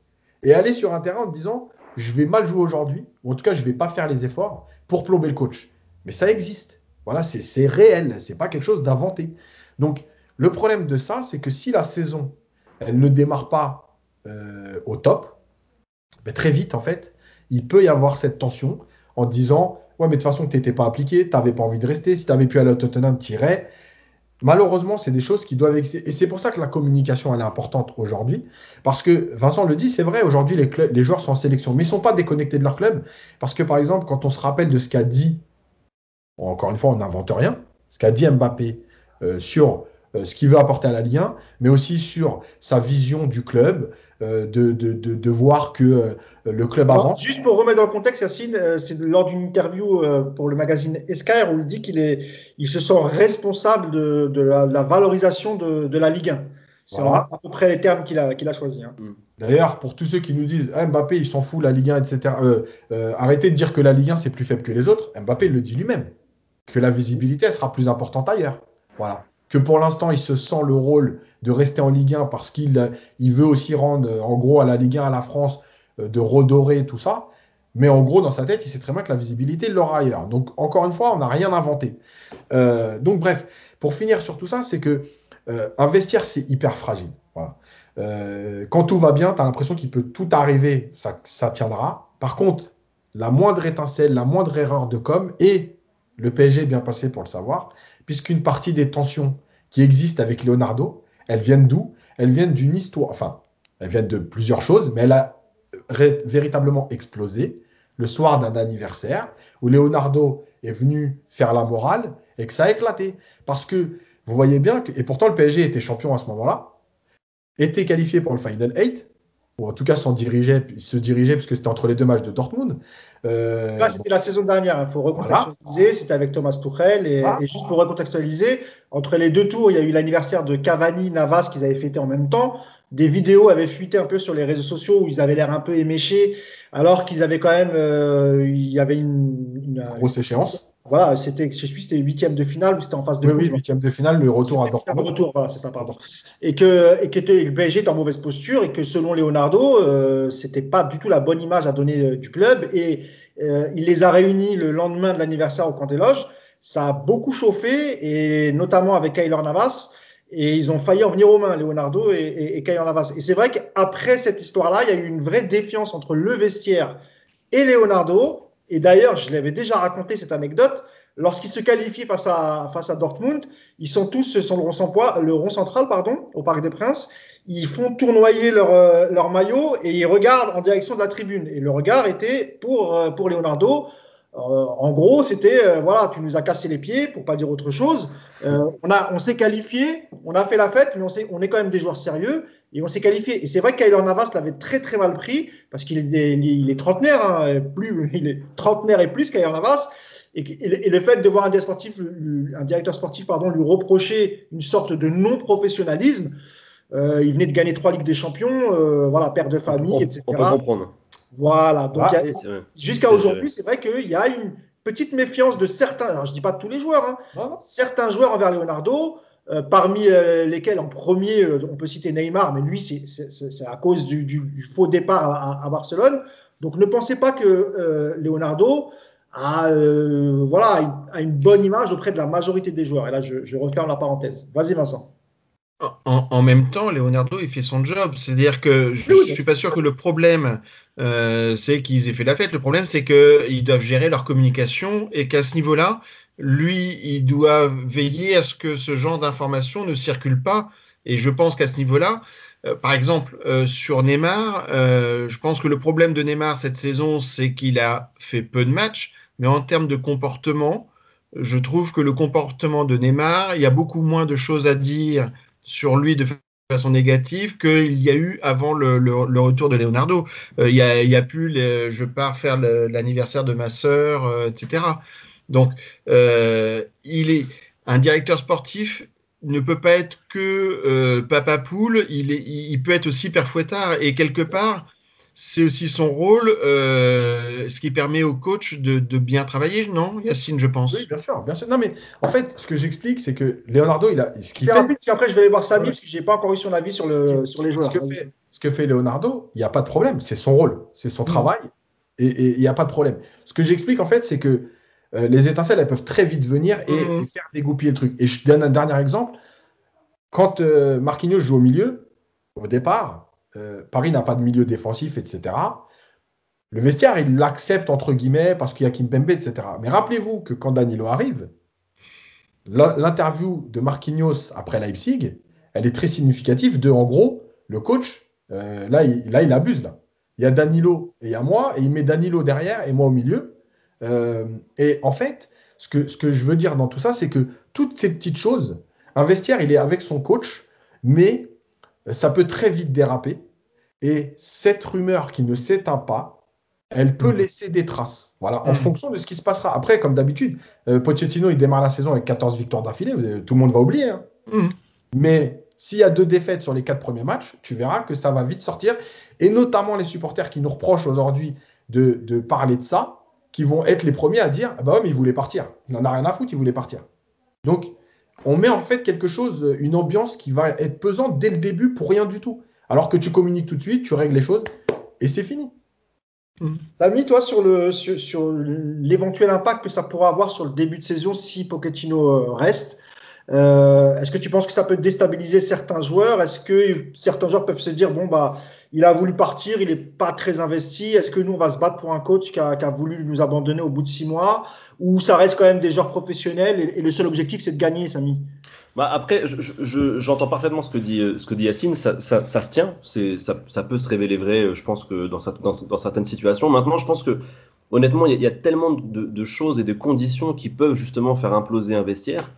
et aller sur un terrain en te disant, je vais mal jouer aujourd'hui, ou en tout cas, je vais pas faire les efforts pour plomber le coach. Mais ça existe. Voilà, c'est réel, c'est pas quelque chose d'inventé. Donc, Le problème de ça, c'est que si la saison, elle ne démarre pas euh, au top, ben, très vite, en fait, il peut y avoir cette tension en disant Ouais, mais de toute façon, tu n'étais pas appliqué, tu n'avais pas envie de rester. Si tu avais pu aller à Tottenham, tu irais. Malheureusement, c'est des choses qui doivent exister. Et c'est pour ça que la communication, elle est importante aujourd'hui. Parce que Vincent le dit, c'est vrai, aujourd'hui, les, joueurs sont en sélection, mais ils ne sont pas déconnectés de leur club. Parce que, par exemple, quand on se rappelle de ce qu'a dit, encore une fois, on n'invente rien, ce qu'a dit Mbappé euh, sur ce qu'il veut apporter à la Ligue 1, mais aussi sur sa vision du club, euh, de, de, de, de, voir que euh, le club avance. Juste pour remettre dans le contexte, Yacine, euh, c'est lors d'une interview pour le magazine Esquire où il dit qu'il est, il se sent responsable de, de la, la, valorisation de, de la Ligue 1. C'est voilà. à peu près les termes qu'il a, qu'il a choisis. Hein. Mm. D'ailleurs, pour tous ceux qui nous disent ah, Mbappé, il s'en fout, la Ligue 1, etc., euh, euh, arrêtez de dire que la Ligue 1, c'est plus faible que les autres. Mbappé le dit lui-même, que la visibilité elle sera plus importante ailleurs. Voilà que pour l'instant, il se sent le rôle de rester en Ligue 1 parce qu'il il veut aussi rendre, en gros, à la Ligue 1, à la France, euh, de redorer tout ça. Mais en gros, dans sa tête, il sait très bien que la visibilité l'aura ailleurs. Donc, encore une fois, on n'a rien inventé. Euh, donc, bref, pour finir sur tout ça, c'est que euh, un vestiaire, c'est hyper fragile. Euh, quand tout va bien, tu as l'impression qu'il peut tout arriver, ça, ça tiendra. Par contre, la moindre étincelle, la moindre erreur de com, et le PSG est bien passé pour le savoir, puisqu'une partie des tensions qui existent avec Leonardo, elles viennent d'où? Elles viennent d'une histoire, enfin, elles viennent de plusieurs choses, mais elle a véritablement explosé le soir d'un anniversaire où Leonardo est venu faire la morale et que ça a éclaté. Parce que vous voyez bien que, et pourtant le PSG était champion à ce moment-là, était qualifié pour le Final 8, ou en tout cas s'en dirigeait, se dirigeait, puisque c'était entre les deux matchs de Dortmund. Euh, Là, c'était la saison dernière, il faut recontextualiser, voilà. c'était avec Thomas Tuchel, et, juste pour recontextualiser, entre les deux tours, il y a eu l'anniversaire de Cavani, Navas, qu'ils avaient fêté en même temps. Des vidéos avaient fuité un peu sur les réseaux sociaux où ils avaient l'air un peu éméchés, alors qu'ils avaient quand même, euh, il y avait une, une grosse échéance. Voilà, c'était, je sais plus, c'était huitième de finale ou c'était en phase de oui, huitième de finale, le retour à Dortmund. Le retour, voilà, c'est ça, pardon. Et que, et que le PSG était en mauvaise posture et que selon Leonardo, euh, c'était pas du tout la bonne image à donner euh, du club et euh, il les a réunis le lendemain de l'anniversaire au camp des loges. Ça a beaucoup chauffé et notamment avec Kyler Navas. Et ils ont failli en venir aux mains, Leonardo et, et, et Kyler Navas. Et c'est vrai qu'après cette histoire-là, il y a eu une vraie défiance entre le vestiaire et Leonardo. Et d'ailleurs, je l'avais déjà raconté cette anecdote. Lorsqu'ils se qualifient face à, face à Dortmund, ils sont tous sur le rond, central, le rond central pardon, au Parc des Princes. Ils font tournoyer leur, euh, leur maillot et ils regardent en direction de la tribune. Et le regard était pour, euh, pour Leonardo. Euh, en gros, c'était voilà, tu nous as cassé les pieds, pour pas dire autre chose. On on s'est qualifié, on a fait la fête, mais on, on est quand même des joueurs sérieux et on s'est qualifié. Et c'est vrai que Kyler Navas l'avait très très mal pris parce qu'il est, il est trentenaire, hein, plus, [laughs] il est trentenaire et plus Kyler Navas. Et, et, le fait de voir un, directeur sportif, un directeur sportif pardon, lui reprocher une sorte de non-professionnalisme, euh, il venait de gagner trois Ligues des Champions, euh, voilà, père de famille, on, etc. On peut comprendre. Voilà. Donc, ah, jusqu'à aujourd'hui, c'est vrai qu'il y a une petite méfiance de certains, alors je dis pas de tous les joueurs, hein, ah. certains joueurs envers Leonardo, euh, parmi euh, lesquels en premier, euh, on peut citer Neymar, mais lui, c'est à cause du, du, du, faux départ à, à, Barcelone. Donc ne pensez pas que Leonardo a, voilà, a une bonne image auprès de la majorité des joueurs. Et là, je, je referme la parenthèse. Vas-y, Vincent. En, en, même temps, Leonardo, il fait son job. C'est-à-dire que je ne suis pas sûr que le problème, euh, c'est qu'ils aient fait la fête. Le problème, c'est qu'ils doivent gérer leur communication et qu'à ce niveau-là, lui, il doit veiller à ce que ce genre d'informations ne circule pas. Et je pense qu'à ce niveau-là, euh, par exemple, euh, sur Neymar, euh, je pense que le problème de Neymar cette saison, c'est qu'il a fait peu de matchs, mais en termes de comportement, je trouve que le comportement de Neymar, il y a beaucoup moins de choses à dire sur lui de façon négative qu'il y a eu avant le, retour de Leonardo. Il, y a, plus je pars faire l'anniversaire de ma sœur, etc. Donc, euh, il est un directeur sportif ne peut pas être que euh, papa poule, il, est, il peut être aussi père fouettard. Et quelque part, c'est aussi son rôle, euh, ce qui permet au coach de, de, bien travailler, non, Yacine, je pense? Oui, bien sûr, bien sûr. Non, mais en fait, ce que j'explique, c'est que Leonardo, il a ce qu'il fait. Rapide, après, je vais aller voir Samy parce que j'ai pas encore eu son avis sur le sur les joueurs. Ce que, fait, ce que fait Leonardo, il n'y a pas de problème. C'est son rôle, c'est son mmh. travail, et il n'y a pas de problème. Ce que j'explique en fait, c'est que euh, les étincelles, elles peuvent très vite venir et, mmh. et faire dégoupiller le truc. Et je donne un dernier exemple. quand euh, Marquinhos joue au milieu, au départ, euh, Paris n'a pas de milieu défensif, etc. Le vestiaire, il l'accepte entre guillemets parce qu'il y a Kimpembe, etc. Mais rappelez-vous que quand Danilo arrive, l'interview de Marquinhos après Leipzig, elle est très significative de, en gros, le coach, là, il, là, il abuse. Là. Il y a Danilo et il y a moi, et il met Danilo derrière et moi au milieu. Euh, et en fait, ce que, ce que je veux dire dans tout ça, c'est que toutes ces petites choses, un vestiaire, il est avec son coach, mais ça peut très vite déraper. Et cette rumeur qui ne s'éteint pas, elle peut mmh. laisser des traces. Voilà, en mmh. fonction de ce qui se passera. Après, comme d'habitude, euh, Pochettino, il démarre la saison avec 14 victoires d'affilée. Tout le monde va oublier. Hein. Mmh. Mais s'il y a deux défaites sur les quatre premiers matchs, tu verras que ça va vite sortir. Et notamment les supporters qui nous reprochent aujourd'hui de, parler de ça, qui vont être les premiers à dire ah bah ouais, mais il voulait partir. Il n'en a rien à foutre, il voulait partir. Donc, on met en fait quelque chose, une ambiance qui va être pesante dès le début pour rien du tout. Alors que tu communiques tout de suite, tu règles les choses et c'est fini. Samy, toi, sur, le, sur, l'éventuel impact que ça pourra avoir sur le début de saison si Pochettino euh, reste, euh, est-ce que tu penses que ça peut déstabiliser certains joueurs? Est-ce que certains joueurs peuvent se dire bon bah il a voulu partir, il n'est pas très investi. Est-ce que nous on va se battre pour un coach qui a, voulu nous abandonner au bout de six mois? Ou ça reste quand même des joueurs professionnels et, le seul objectif c'est de gagner, Samy? Bah après, j'entends parfaitement ce que dit, ce que dit Yacine, ça, ça, se tient, ça, ça, peut se révéler vrai, je pense que dans, dans, dans certaines situations. Maintenant, je pense que honnêtement, il y, a tellement de, de, choses et de conditions qui peuvent justement faire imploser un vestiaire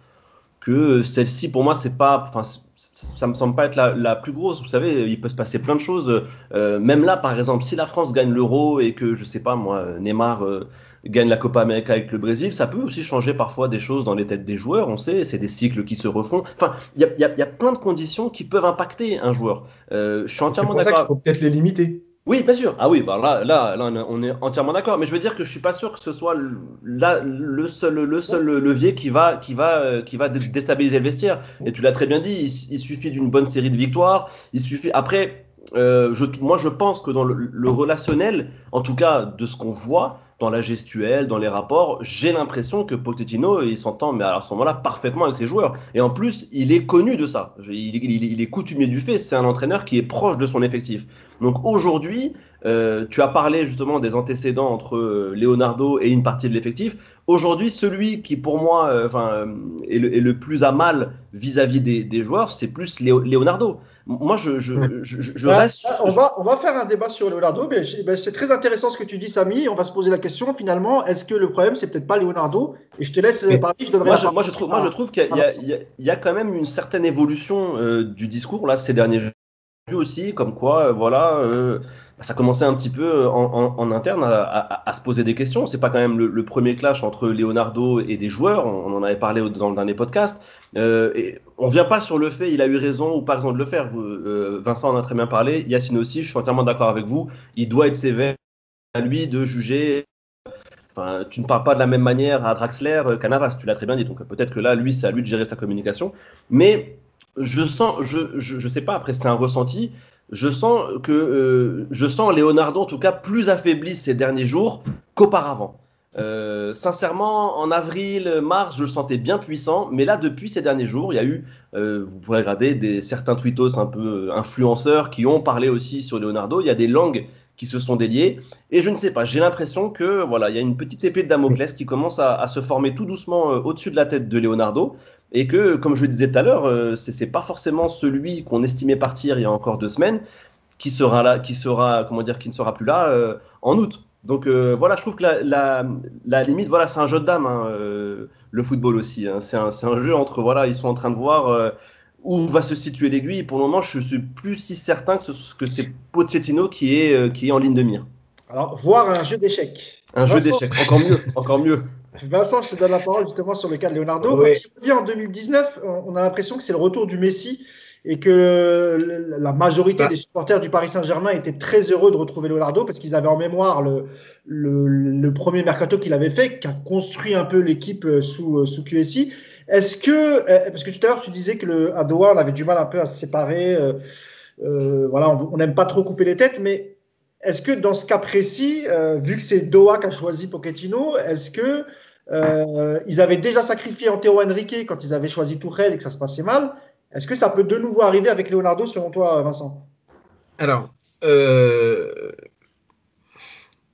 que celle-ci, pour moi, c'est pas, enfin, ça me semble pas être la, la, plus grosse. Vous savez, il peut se passer plein de choses. Euh, même là, par exemple, si la France gagne l'euro et que, je sais pas, moi, Neymar euh, gagne la Copa América avec le Brésil, ça peut aussi changer parfois des choses dans les têtes des joueurs, on sait, c'est des cycles qui se refont. Enfin, il y a, y, a, y a, plein de conditions qui peuvent impacter un joueur. Euh, je suis entièrement d'accord. Il faut peut-être les limiter. Oui, bien sûr. Ah oui, bah là, là, on est entièrement d'accord. Mais je veux dire que je suis pas sûr que ce soit là le seul, le seul levier qui va, qui va, euh, qui va déstabiliser le vestiaire. Et tu l'as très bien dit. Il, suffit d'une bonne série de victoires. Il suffit. Après, euh, moi, je pense que dans le, le relationnel, en tout cas de ce qu'on voit, dans la gestuelle, dans les rapports, j'ai l'impression que Pochettino, il s'entend, mais à ce moment-là, parfaitement avec ses joueurs. Et en plus, il est connu de ça. Il, est coutumier du fait. C'est un entraîneur qui est proche de son effectif. Donc aujourd'hui, euh, tu as parlé justement des antécédents entre euh, Leonardo et une partie de l'effectif. Aujourd'hui, celui qui pour moi euh, enfin, est, le, plus à mal vis-à-vis des, joueurs, c'est plus Leonardo. Moi, je, je, je, bah, reste. On va, on va faire un débat sur Leonardo. Mais c'est très intéressant ce que tu dis, Samy. On va se poser la question finalement est-ce que le problème, c'est peut-être pas Leonardo? Et je te laisse parler. Je donnerai moi, moi, je trouve, moi, je trouve qu'il y, y, a quand même une certaine évolution euh, du discours là ces derniers jours aussi, comme quoi, euh, voilà. Euh, ça commençait un petit peu en, en, interne à, se poser des questions. C'est pas quand même le, premier clash entre Leonardo et des joueurs. On, en avait parlé dans le dernier podcast. Euh, et on vient pas sur le fait il a eu raison ou pas raison de le faire. Euh, Vincent en a très bien parlé, Yacine aussi, je suis entièrement d'accord avec vous. Il doit être sévère à lui de juger. Enfin, tu ne parles pas de la même manière à Draxler qu'à tu l'as très bien dit. Donc peut-être que là, lui, c'est à lui de gérer sa communication. Mais je sens, je, je, je sais pas, après c'est un ressenti, je sens que euh, je sens Leonardo en tout cas plus affaibli ces derniers jours qu'auparavant. Euh, sincèrement, en avril, mars, je le sentais bien puissant, mais là, depuis ces derniers jours, il y a eu, euh, vous pourrez regarder, des, certains tweetos un peu influenceurs qui ont parlé aussi sur Leonardo. Il y a des langues qui se sont déliées, et je ne sais pas, j'ai l'impression que voilà, il y a une petite épée de Damoclès qui commence à, à se former tout doucement euh, au-dessus de la tête de Leonardo, et que, comme je le disais tout à l'heure, euh, c'est pas forcément celui qu'on estimait partir il y a encore deux semaines qui sera là, qui sera, comment dire, qui ne sera plus là euh, en août. Donc euh, voilà, je trouve que la, la, limite, voilà, c'est un jeu de dames, hein, euh, le football aussi. Hein. C'est un, un, jeu entre, voilà, ils sont en train de voir où va se situer l'aiguille. Pour le moment, je suis plus si certain que, que c'est Pochettino qui est, qui est en ligne de mire. Alors, voir un jeu d'échecs. Un jeu d'échecs, encore mieux, encore mieux. Vincent, je te donne la parole justement sur le cas de Leonardo. Oui. Quand il revient en 2019, on a l'impression que c'est le retour du Messi et que la majorité bah. des supporters du Paris Saint-Germain étaient très heureux de retrouver Leonardo parce qu'ils avaient en mémoire le, le, le premier mercato qu'il avait fait, qui a construit un peu l'équipe euh, sous, euh, sous QSI. Est-ce que, euh, parce que tout à l'heure tu disais que le, à Doha on avait du mal un peu à se séparer, euh, voilà, on n'aime pas trop couper les têtes, mais est-ce que dans ce cas précis, euh, vu que c'est Doha qui a choisi Pochettino, est-ce que euh, ils avaient déjà sacrifié Antero Henrique quand ils avaient choisi Tourelle et que ça se passait mal Est-ce que ça peut de nouveau arriver avec Leonardo, selon toi, Vincent? Alors, euh,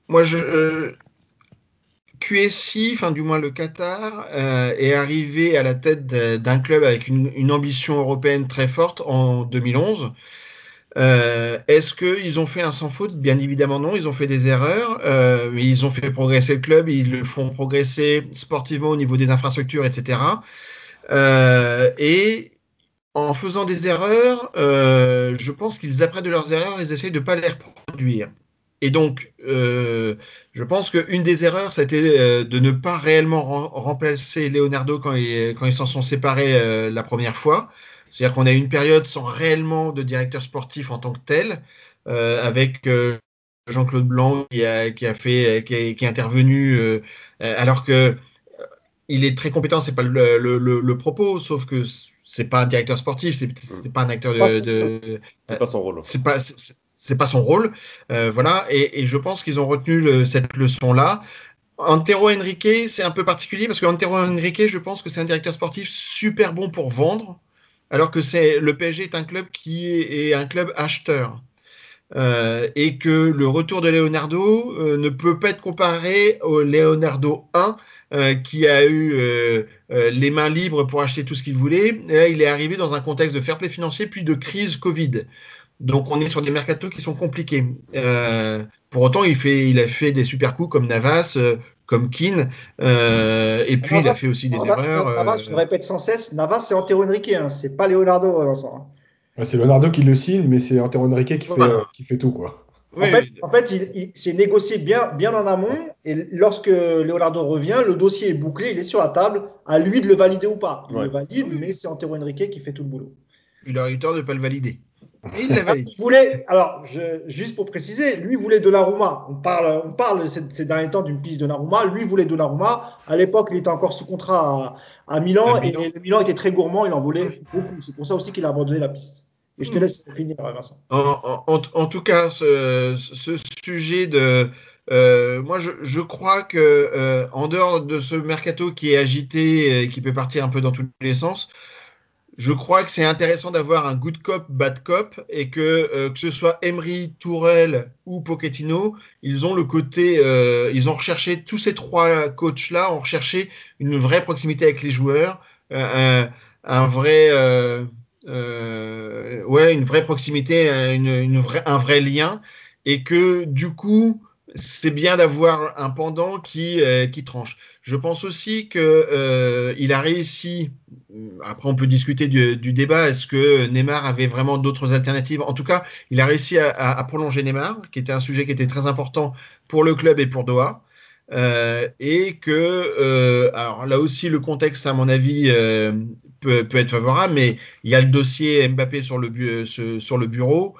moi, je, QSI, enfin du moins le Qatar, est arrivé à la tête d'un club avec une, ambition européenne très forte en 2011. Euh, Est-ce qu'ils ont fait un sans faute? Bien évidemment non, ils ont fait des erreurs, euh, mais ils ont fait progresser le club, ils le font progresser sportivement au niveau des infrastructures, etc. Euh, et en faisant des erreurs, je pense qu'ils apprennent de leurs erreurs, ils essayent de ne pas les reproduire. Et donc, je pense qu'une des erreurs, c'était de ne pas réellement remplacer Leonardo quand, il, quand ils s'en sont séparés la première fois. C'est-à-dire qu'on a eu une période sans réellement de directeur sportif en tant que tel, euh, avec euh, Jean-Claude Blanc qui a, qui a fait, qui, est, qui est intervenu, euh, alors que il est très compétent, c'est pas le, le, le, le, propos, sauf que c'est pas un directeur sportif, c'est pas un acteur de. de c'est pas son rôle. C'est pas c'est pas son rôle, euh, voilà. Et, et, je pense qu'ils ont retenu le, cette leçon-là. Antero Henrique, c'est un peu particulier parce que Antero Henrique, je pense que c'est un directeur sportif super bon pour vendre, alors que c'est le PSG est un club qui est, un club acheteur. Euh, et que le retour de Leonardo euh, ne peut pas être comparé au Leonardo 1 euh, qui a eu les mains libres pour acheter tout ce qu'il voulait. Et là, il est arrivé dans un contexte de fair play financier puis de crise Covid. Donc on est sur des mercatos qui sont compliqués. Pour autant, il, il a fait des super coups comme Navas, comme Keane, euh, et puis Navas, il a fait aussi des Navas, erreurs. Navas, je le répète sans cesse, Navas c'est Antero Henrique, hein, c'est pas Leonardo Vincent. Ouais, c'est Leonardo qui le signe, mais c'est Antero Henrique qui, voilà. fait, qui fait tout quoi. Oui, en fait, oui. en fait il, il s'est négocié bien, bien en amont, et lorsque Leonardo revient, le dossier est bouclé, il est sur la table, à lui de le valider ou pas. Il ouais. le valide, mais c'est Antero Henrique qui fait tout le boulot. Il a eu tort de ne pas le valider. Il, il voulait, alors, je, juste pour préciser, lui voulait Donnarumma. On parle, on parle ces, ces derniers temps d'une piste de Donnarumma. Lui voulait Donnarumma. À l'époque, il était encore sous contrat à, à, Milan, à Milan, et, le Milan était très gourmand. Il en voulait beaucoup. C'est pour ça aussi qu'il a abandonné la piste. Et je te laisse finir, Vincent. En, en, en tout cas, ce, ce sujet de. Euh, moi, je, je, crois que euh, en dehors de ce mercato qui est agité, et qui peut partir un peu dans tous les sens, je crois que c'est intéressant d'avoir un good cop, bad cop, et que euh, que ce soit Emery, Tourelle ou Pochettino, ils ont le côté, euh, ils ont recherché tous ces trois coachs-là, ont recherché une vraie proximité avec les joueurs, euh, un, un, vrai, ouais, une vraie proximité, une, une vraie, un vrai lien, et que du coup, c'est bien d'avoir un pendant qui, euh, qui tranche. Je pense aussi qu'il euh, a réussi, après on peut discuter du, débat, est-ce que Neymar avait vraiment d'autres alternatives? En tout cas, il a réussi à, prolonger Neymar, qui était un sujet qui était très important pour le club et pour Doha. Euh, et que, euh, alors là aussi, le contexte, à mon avis, peut, être favorable, mais il y a le dossier Mbappé sur le bureau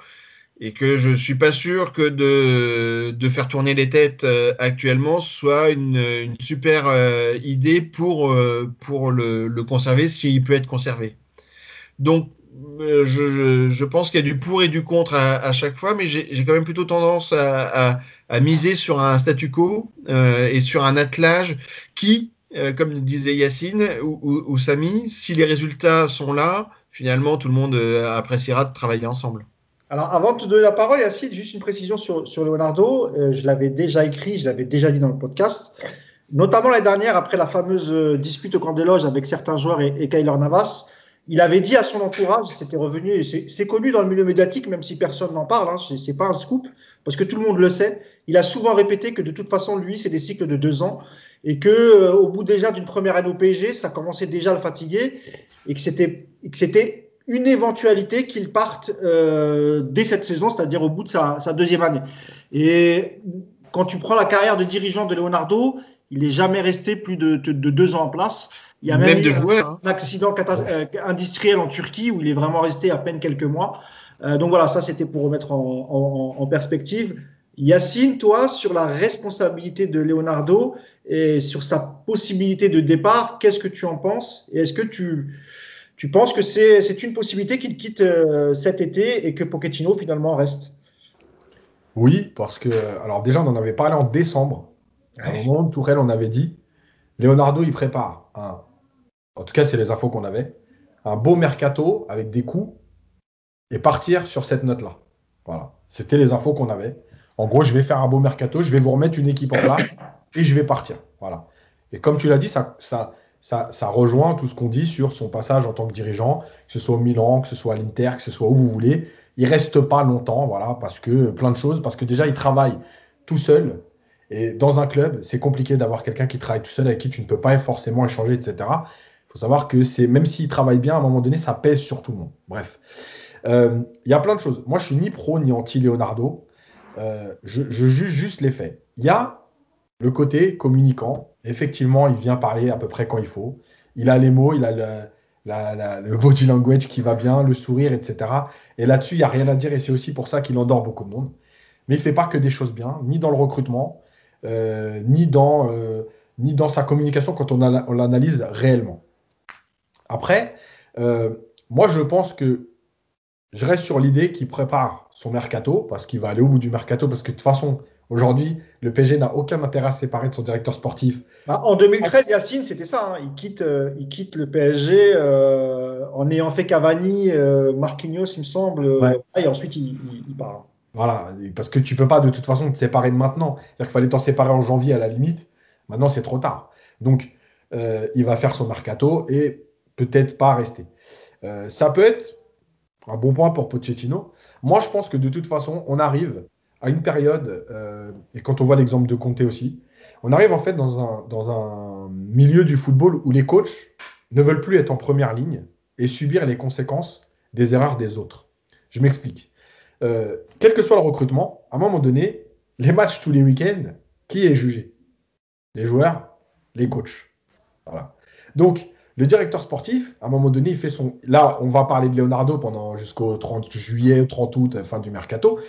et que je suis pas sûr que de, de faire tourner les têtes euh, actuellement soit une, une super euh, idée pour, euh, pour le, le conserver s'il peut être conservé. Donc, je, je, pense qu'il y a du pour et du contre à, à chaque fois, mais j'ai quand même plutôt tendance à, à, à, miser sur un statu quo et sur un attelage qui, comme disait Yacine ou, ou, ou Samy, si les résultats sont là, finalement, tout le monde appréciera de travailler ensemble. Alors, avant de te donner la parole, Yacine, juste une précision sur, sur Leonardo. Euh, je l'avais déjà écrit, je l'avais déjà dit dans le podcast. Notamment l'année dernière, après la fameuse dispute au camp des loges avec certains joueurs et, Kyler Navas, il avait dit à son entourage, c'était revenu, c'est connu dans le milieu médiatique, même si personne n'en parle, hein, c'est pas un scoop, parce que tout le monde le sait. Il a souvent répété que de toute façon, lui, c'est des cycles de deux ans, et que euh, au bout déjà d'une première année au PSG, ça commençait déjà à le fatiguer, et que c'était une éventualité qu'il parte euh, dès cette saison, c'est-à-dire au bout de sa, sa, deuxième année. Et quand tu prends la carrière de dirigeant de Leonardo, il n'est jamais resté plus de, de, de, deux ans en place. Il y a même, joueurs, un, un accident euh, industriel en Turquie où il est vraiment resté à peine quelques mois. Euh, donc voilà, ça c'était pour remettre en, en, en, perspective. Yacine, toi, sur la responsabilité de Leonardo et sur sa possibilité de départ, qu'est-ce que tu en penses? Et est-ce que tu, tu penses que c'est une possibilité qu'il quitte euh, cet été et que Pochettino finalement reste? Oui, parce que, alors déjà, on en avait parlé en décembre. À un moment, Tourelle, on avait dit Leonardo, il prépare un. En tout cas, c'est les infos qu'on avait. un beau mercato avec des coups et partir sur cette note-là. Voilà. C'était les infos qu'on avait. En gros, je vais faire un beau mercato, je vais vous remettre une équipe en place et je vais partir. Voilà. Et comme tu l'as dit, ça, ça, ça, rejoint tout ce qu'on dit sur son passage en tant que dirigeant, que ce soit au Milan, que ce soit à l'Inter, que ce soit où vous voulez. Il reste pas longtemps, voilà, parce que plein de choses, parce que déjà il travaille tout seul. Et dans un club, c'est compliqué d'avoir quelqu'un qui travaille tout seul avec qui tu ne peux pas forcément échanger, etc. Il faut savoir que c'est même s'il travaille bien, à un moment donné, ça pèse sur tout le monde. Bref, euh, il y a plein de choses. Moi, je suis ni pro ni anti Leonardo. Euh, je, je, juge juste les faits. Il y a le côté communicant. Effectivement, il vient parler à peu près quand il faut. Il a les mots, il a le, body language qui va bien, le sourire, etc. Et là-dessus, il n'y a rien à dire et c'est aussi pour ça qu'il endort beaucoup de monde. Mais il fait pas que des choses bien, ni dans le recrutement, euh, ni, dans, euh, ni dans sa communication quand on, on l'analyse réellement. Après, euh, moi, je pense que je reste sur l'idée qu'il prépare son mercato, parce qu'il va aller au bout du mercato, parce que de toute façon, aujourd'hui, le PSG n'a aucun intérêt à se séparer de son directeur sportif. Bah, en 2013, Yacine, c'était ça. Hein. Il, quitte, euh, il quitte le PSG euh, en ayant fait Cavani, euh, Marquinhos, il me semble. et ensuite, il, part. Voilà, parce que tu peux pas de toute façon te séparer de maintenant. C'est-à-dire qu'il fallait t'en séparer en janvier à la limite. Maintenant, c'est trop tard. Donc, il va faire son mercato et peut-être pas rester. ça peut être un bon point pour Pochettino. Moi, je pense que de toute façon, on arrive à une période, euh, et quand on voit l'exemple de Conte aussi, on arrive en fait dans un, dans un milieu du football où les coachs ne veulent plus être en première ligne et subir les conséquences des erreurs des autres. Je m'explique. Euh, quel que soit le recrutement, à un moment donné, les matchs tous les week-ends, qui est jugé? Les joueurs, les coachs. Voilà. Donc, le directeur sportif, à un moment donné, il fait son. Là, on va parler de Leonardo pendant jusqu'au 30 juillet, 30 août, fin du mercato.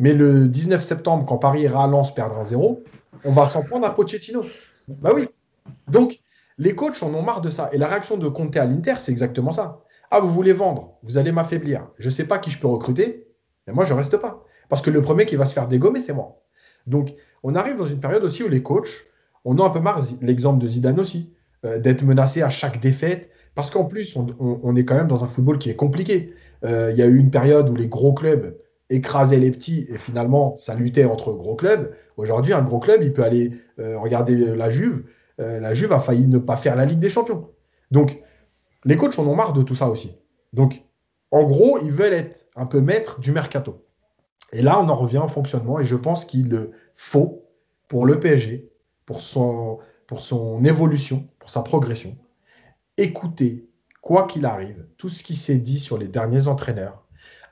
Mais le 19 septembre, quand Paris ira à Lens perdre un 0, on va s'en prendre à Pochettino. Bah oui. Donc, les coachs en ont marre de ça. Et la réaction de Conte à l'Inter, c'est exactement ça. Ah, vous voulez vendre, vous allez m'affaiblir. Je ne sais pas qui je peux recruter, mais moi, je ne reste pas. Parce que le premier qui va se faire dégommer, c'est moi. Donc, on arrive dans une période aussi où les coachs, on a un peu marre, l'exemple de Zidane aussi. Euh, d'être menacé à chaque défaite. Parce qu'en plus, on, est quand même dans un football qui est compliqué. Euh, il y a eu une période où les gros clubs écrasaient les petits et finalement, ça luttait entre gros clubs. Aujourd'hui, un gros club, il peut aller euh, regarder la Juve. la Juve a failli ne pas faire la Ligue des Champions. Donc, les coachs en ont marre de tout ça aussi. Donc, en gros, ils veulent être un peu maîtres du mercato. Et là, on en revient au fonctionnement et je pense qu'il faut, pour le PSG, pour son, pour son évolution, pour sa progression. Écoutez, quoi qu'il arrive, tout ce qui s'est dit sur les derniers entraîneurs.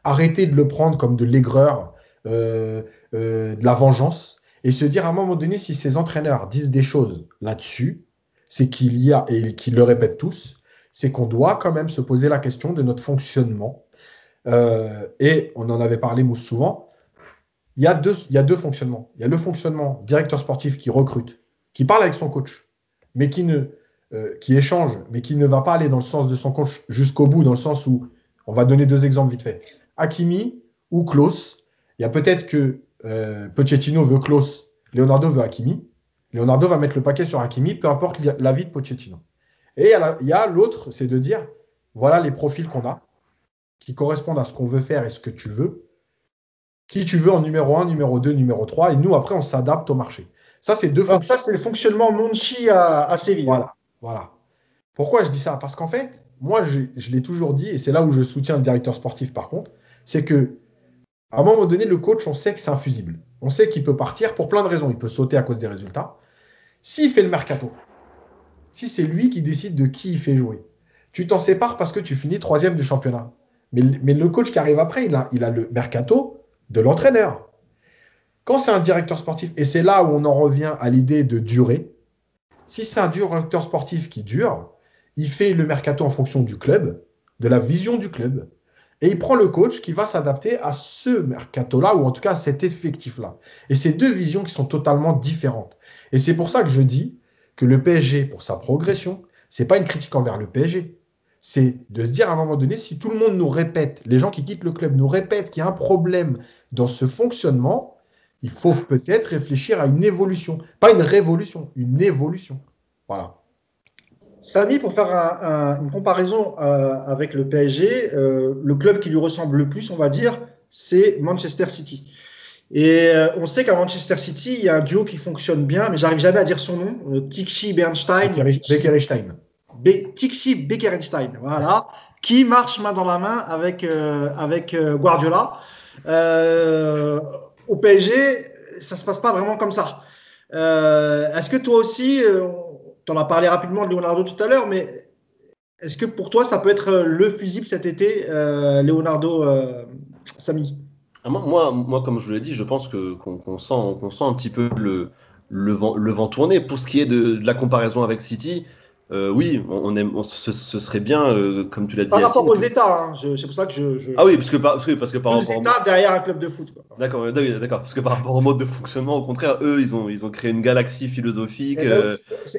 Arrêtez de le prendre comme de l'aigreur, euh, euh, de la vengeance, et se dire à un moment donné, si ces entraîneurs disent des choses là-dessus, c'est qu'il y a, et qu'ils le répètent tous, c'est qu'on doit quand même se poser la question de notre fonctionnement. Euh, et on en avait parlé souvent. Il y, a deux, il y a deux fonctionnements. Il y a le fonctionnement directeur sportif qui recrute qui parle avec son coach, mais qui, ne, qui échange, mais qui ne va pas aller dans le sens de son coach jusqu'au bout, dans le sens où, on va donner deux exemples vite fait, Hakimi ou Klaus. Il y a peut-être que euh, Pochettino veut Klaus, Leonardo veut Hakimi. Leonardo va mettre le paquet sur Hakimi, peu importe l'avis de Pochettino. Et il y a l'autre, c'est de dire, voilà les profils qu'on a, qui correspondent à ce qu'on veut faire et ce que tu veux. Qui tu veux en numéro 1, numéro 2, numéro 3, et nous, après, on s'adapte au marché. Ça, c'est deux Ça, c'est le fonctionnement Monchi à, à Séville. Voilà. voilà. Pourquoi je dis ça? Parce qu'en fait, moi, je, je l'ai toujours dit, et c'est là où je soutiens le directeur sportif par contre, c'est que à un moment donné, le coach, on sait que c'est infusible. On sait qu'il peut partir pour plein de raisons. Il peut sauter à cause des résultats. S'il fait le mercato, si c'est lui qui décide de qui il fait jouer, tu t'en sépares parce que tu finis troisième du championnat. Mais, le coach qui arrive après, il a, il a le mercato de l'entraîneur. Quand c'est un directeur sportif, et c'est là où on en revient à l'idée de durer, si c'est un directeur sportif qui dure, il fait le mercato en fonction du club, de la vision du club, et il prend le coach qui va s'adapter à ce mercato-là, ou en tout cas à cet effectif-là. Et c'est deux visions qui sont totalement différentes. Et c'est pour ça que je dis que le PSG, pour sa progression, c'est pas une critique envers le PSG. C'est de se dire à un moment donné, si tout le monde nous répète, les gens qui quittent le club nous répètent qu'il y a un problème dans ce fonctionnement, il faut peut-être réfléchir à une évolution. Pas une révolution, une évolution. Voilà. Samy, pour faire un, un, une comparaison euh, avec le PSG, euh, le club qui lui ressemble le plus, on va dire, c'est Manchester City. Et euh, on sait qu'à Manchester City, il y a un duo qui fonctionne bien, mais j'arrive jamais à dire son nom, Tikshi Bernstein. Beckerenstein. Be Tikshi Beckerenstein, voilà, qui marche main dans la main avec, avec Guardiola. Au PSG, ça se passe pas vraiment comme ça. Est-ce que toi aussi, tu en as parlé rapidement de Leonardo tout à l'heure, mais est-ce que pour toi, ça peut être le fusible cet été, Leonardo Samy? Ah, moi, moi, comme je vous l'ai dit, je pense qu'on sent, sent un petit peu le, vent, tourner. Pour ce qui est de la comparaison avec City, euh, oui, on aime, on, ce, ce, serait bien, euh, comme tu l'as dit. Par rapport aux États, hein, c'est pour ça que je, je, Ah oui, parce que par, parce que, parce que par rapport. États derrière un club de foot. D'accord, d'accord. Parce que par rapport au mode de fonctionnement, au contraire, eux, ils ont, ils ont créé une galaxie philosophique euh,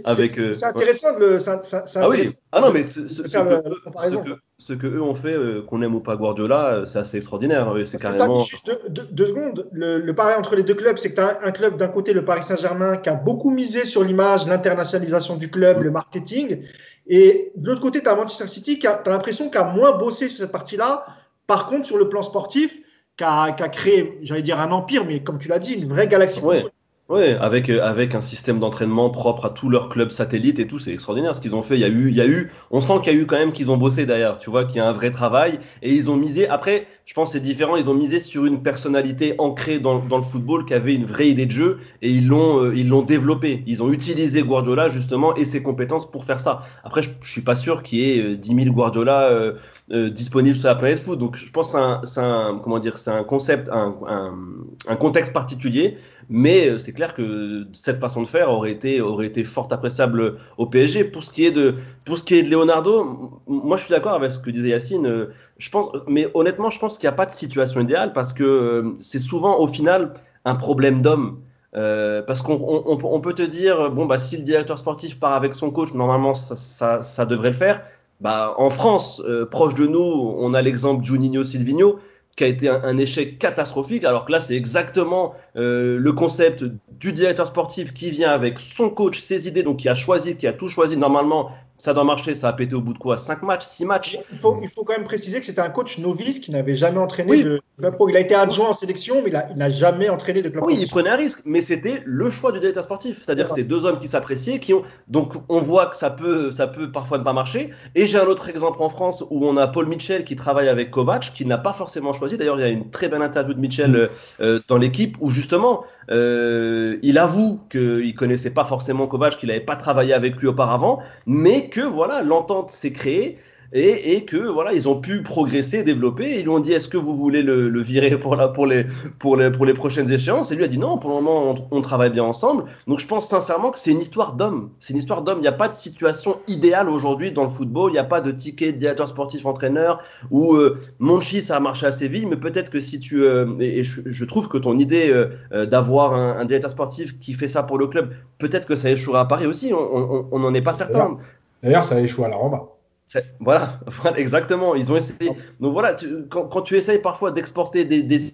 avec. C'est intéressant de le. C est, c est ah oui. Ah non, mais ce, ce, ce, que, que, ce, que, eux ont fait, euh, qu'on aime ou pas Guardiola, c'est assez extraordinaire. C'est carrément. Ça, juste deux, secondes. Le, le parallèle entre les deux clubs, c'est que tu as un, un club d'un côté, le Paris Saint-Germain, qui a beaucoup misé sur l'image, l'internationalisation du club, mmh. le marketing. Et de l'autre côté, tu as Manchester City qui a, as l'impression qu'a moins bossé sur cette partie-là. Par contre, sur le plan sportif, qui a, qui a, créé, j'allais dire un empire, mais comme tu l'as dit, une vraie galaxie. Ouais. Oui, avec, euh, avec un système d'entraînement propre à tous leurs clubs satellites et tout, c'est extraordinaire ce qu'ils ont fait. Il y a eu, il y a eu, on sent qu'il y a eu quand même qu'ils ont bossé derrière, tu vois, qu'il y a un vrai travail et ils ont misé. Après, je pense c'est différent, ils ont misé sur une personnalité ancrée dans, dans, le football qui avait une vraie idée de jeu et ils l'ont, euh, ils l'ont développé. Ils ont utilisé Guardiola justement et ses compétences pour faire ça. Après, je, je suis pas sûr qu'il y ait euh, 10 000 Guardiola euh, euh, disponibles sur la planète foot. Donc, je pense que c'est un, un, comment dire, c'est un concept, un, un contexte particulier. Mais c'est clair que cette façon de faire aurait été, aurait fort appréciable au PSG. Pour ce qui est de, Leonardo, moi je suis d'accord avec ce que disait Yacine. Je pense, mais honnêtement, je pense qu'il n'y a pas de situation idéale parce que c'est souvent au final un problème d'homme. Euh, parce qu'on on, on peut te dire, bon, bah, si le directeur sportif part avec son coach, normalement ça, devrait le faire. Bah, en France, euh, proche de nous, on a l'exemple Juninho Silvino qui a été un, échec catastrophique, alors que là, c'est exactement euh, le concept du directeur sportif qui vient avec son coach, ses idées, donc qui a choisi, qui a tout choisi. Normalement, ça doit marcher, ça a pété au bout de quoi? 5 matchs, 6 matchs? Il faut, il faut quand même préciser que c'était un coach novice qui n'avait jamais entraîné oui. de club pro. Il a été adjoint en sélection, mais il n'a jamais entraîné de club pro. Oui, il prenait un risque, mais c'était le choix du directeur sportif. C'est-à-dire que c'était deux hommes qui s'appréciaient, qui ont. Donc on voit que ça peut, ça peut parfois ne pas marcher. Et j'ai un autre exemple en France où on a Paul Mitchell qui travaille avec Kovac, qui n'a pas forcément choisi. D'ailleurs, il y a une très belle interview de Mitchell euh, dans l'équipe où justement euh, il avoue qu'il connaissait pas forcément Kovac, qu'il n'avait pas travaillé avec lui auparavant, mais que voilà, l'entente s'est créée. Et, et, que voilà, ils ont pu progresser, développer. Ils lui ont dit est-ce que vous voulez le, le virer pour, la, pour, les, pour, les, pour les prochaines échéances? Et lui a dit non, pour le moment, on, on travaille bien ensemble. Donc je pense sincèrement que c'est une histoire d'homme. C'est une histoire d'homme. Il n'y a pas de situation idéale aujourd'hui dans le football. Il n'y a pas de ticket de directeur sportif entraîneur ou euh, Monchi, ça a marché à Séville. Mais peut-être que si tu. Euh, et, je, je, trouve que ton idée euh, d'avoir un, un, directeur sportif qui fait ça pour le club, peut-être que ça échouera à Paris aussi. On n'en est pas certain. D'ailleurs, ça a échoué à la Roma. [laughs] Voilà, exactement. Ils ont essayé. Donc voilà, tu, quand, quand, tu essayes parfois d'exporter des, des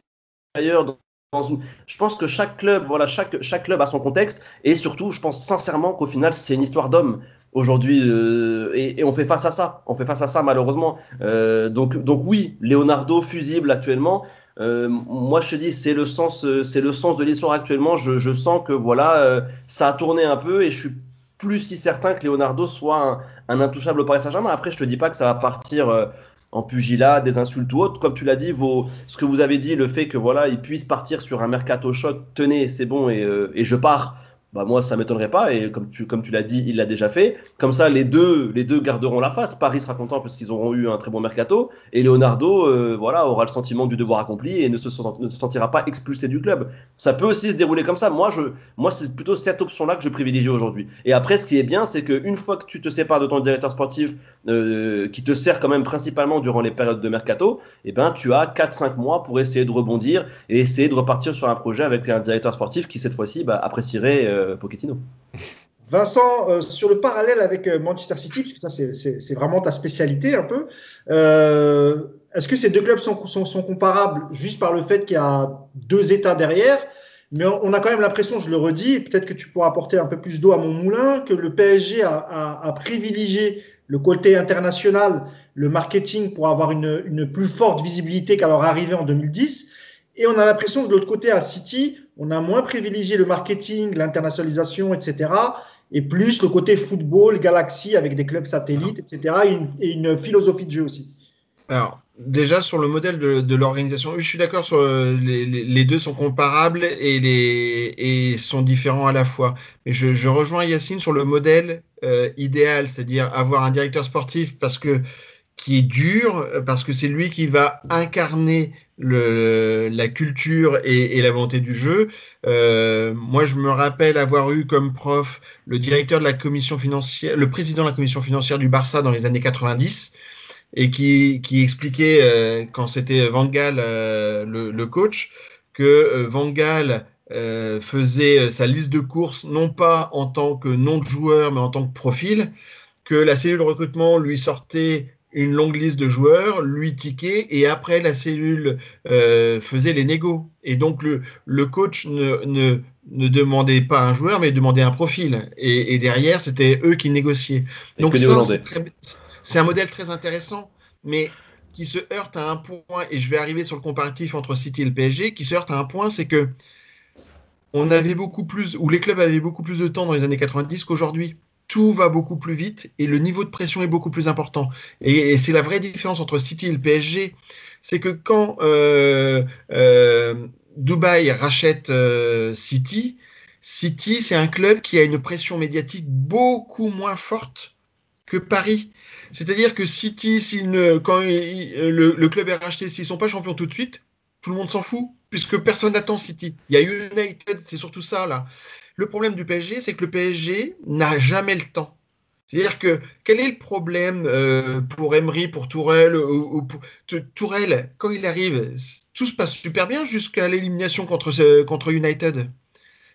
ailleurs dans, une, je pense que chaque club, voilà, chaque, chaque club a son contexte et surtout, je pense sincèrement qu'au final, c'est une histoire d'homme aujourd'hui euh, et, on fait face à ça. On fait face à ça malheureusement. Euh, donc, donc oui, Leonardo fusible actuellement. Euh, moi, je te dis, c'est le sens, c'est le sens de l'histoire actuellement. Je, je, sens que voilà, ça a tourné un peu et je suis plus si certain que Leonardo soit un, un intouchable au Paris Saint-Germain. Après, je te dis pas que ça va partir euh, en pugilat, des insultes ou autres. Comme tu l'as dit, ce que vous avez dit, le fait que voilà, il puisse partir sur un mercato choc, tenez, c'est bon et, euh, et je pars bah moi ça m'étonnerait pas et comme tu comme tu l'as dit il l'a déjà fait. Comme ça les deux les deux garderont la face. Paris sera content parce qu'ils auront eu un très bon mercato. Et Leonardo euh, voilà aura le sentiment du devoir accompli et ne se, sentira pas expulsé du club. Ça peut aussi se dérouler comme ça. Moi je moi c'est plutôt cette option là que je privilégie aujourd'hui. Et après ce qui est bien c'est qu'une fois que tu te sépares de ton directeur sportif euh, qui te sert quand même principalement durant les périodes de mercato et eh ben tu as 4-5 mois pour essayer de rebondir et essayer de repartir sur un projet avec un directeur sportif qui cette fois-ci bah, apprécierait euh, Pochettino. Vincent, euh, sur le parallèle avec euh, Manchester City, parce que ça c'est vraiment ta spécialité un peu, euh, est-ce que ces deux clubs sont, comparables juste par le fait qu'il y a deux États derrière? Mais on, a quand même l'impression, je le redis, peut-être que tu pourras apporter un peu plus d'eau à mon moulin, que le PSG a, privilégié le côté international, le marketing pour avoir une, une plus forte visibilité qu'à leur arrivée en 2010. Et on a l'impression que de l'autre côté, à City, on a moins privilégié le marketing, l'internationalisation, etc. Et plus le côté football, galaxie avec des clubs satellites, etc. Et une, philosophie de jeu aussi. Alors, déjà sur le modèle de, l'organisation, je suis d'accord sur euh, les, deux sont comparables et, les, sont différents à la fois. Mais je, rejoins Yacine sur le modèle euh, idéal, c'est-à-dire avoir un directeur sportif parce que qui est dur, parce que c'est lui qui va incarner le, la culture et, la volonté du jeu. Euh, moi, je me rappelle avoir eu comme prof le directeur de la commission financière, le président de la commission financière du Barça dans les années 90, et qui, qui expliquait euh, quand c'était Van Gaal euh, le, le, coach que Van Gaal faisait sa liste de courses non pas en tant que nom de joueur, mais en tant que profil, que la cellule de recrutement lui sortait une longue liste de joueurs, lui tiquait, et après la cellule euh, faisait les négos. Et donc le, le coach ne, ne, ne, demandait pas un joueur, mais demandait un profil. Et, et derrière, c'était eux qui négociaient. donc c'est un modèle très intéressant, mais qui se heurte à un point, et je vais arriver sur le comparatif entre City et le PSG, qui se heurte à un point, c'est que on avait beaucoup plus, ou les clubs avaient beaucoup plus de temps dans les années 90 qu'aujourd'hui tout va beaucoup plus vite et le niveau de pression est beaucoup plus important. Et, c'est la vraie différence entre City et le PSG, c'est que quand euh, euh, Dubaï rachète euh, City, City c'est un club qui a une pression médiatique beaucoup moins forte que Paris. C'est-à-dire que City, ne, quand le, club est racheté, s'ils sont pas champions tout de suite, tout le monde s'en fout, puisque personne n'attend City. Il y a United, c'est surtout ça là. Le problème du PSG, c'est que le PSG n'a jamais le temps. C'est-à-dire que quel est le problème euh, pour Emery, pour Tourelle ou, pour, Tourelle, quand il arrive, tout se passe super bien jusqu'à l'élimination contre, contre United.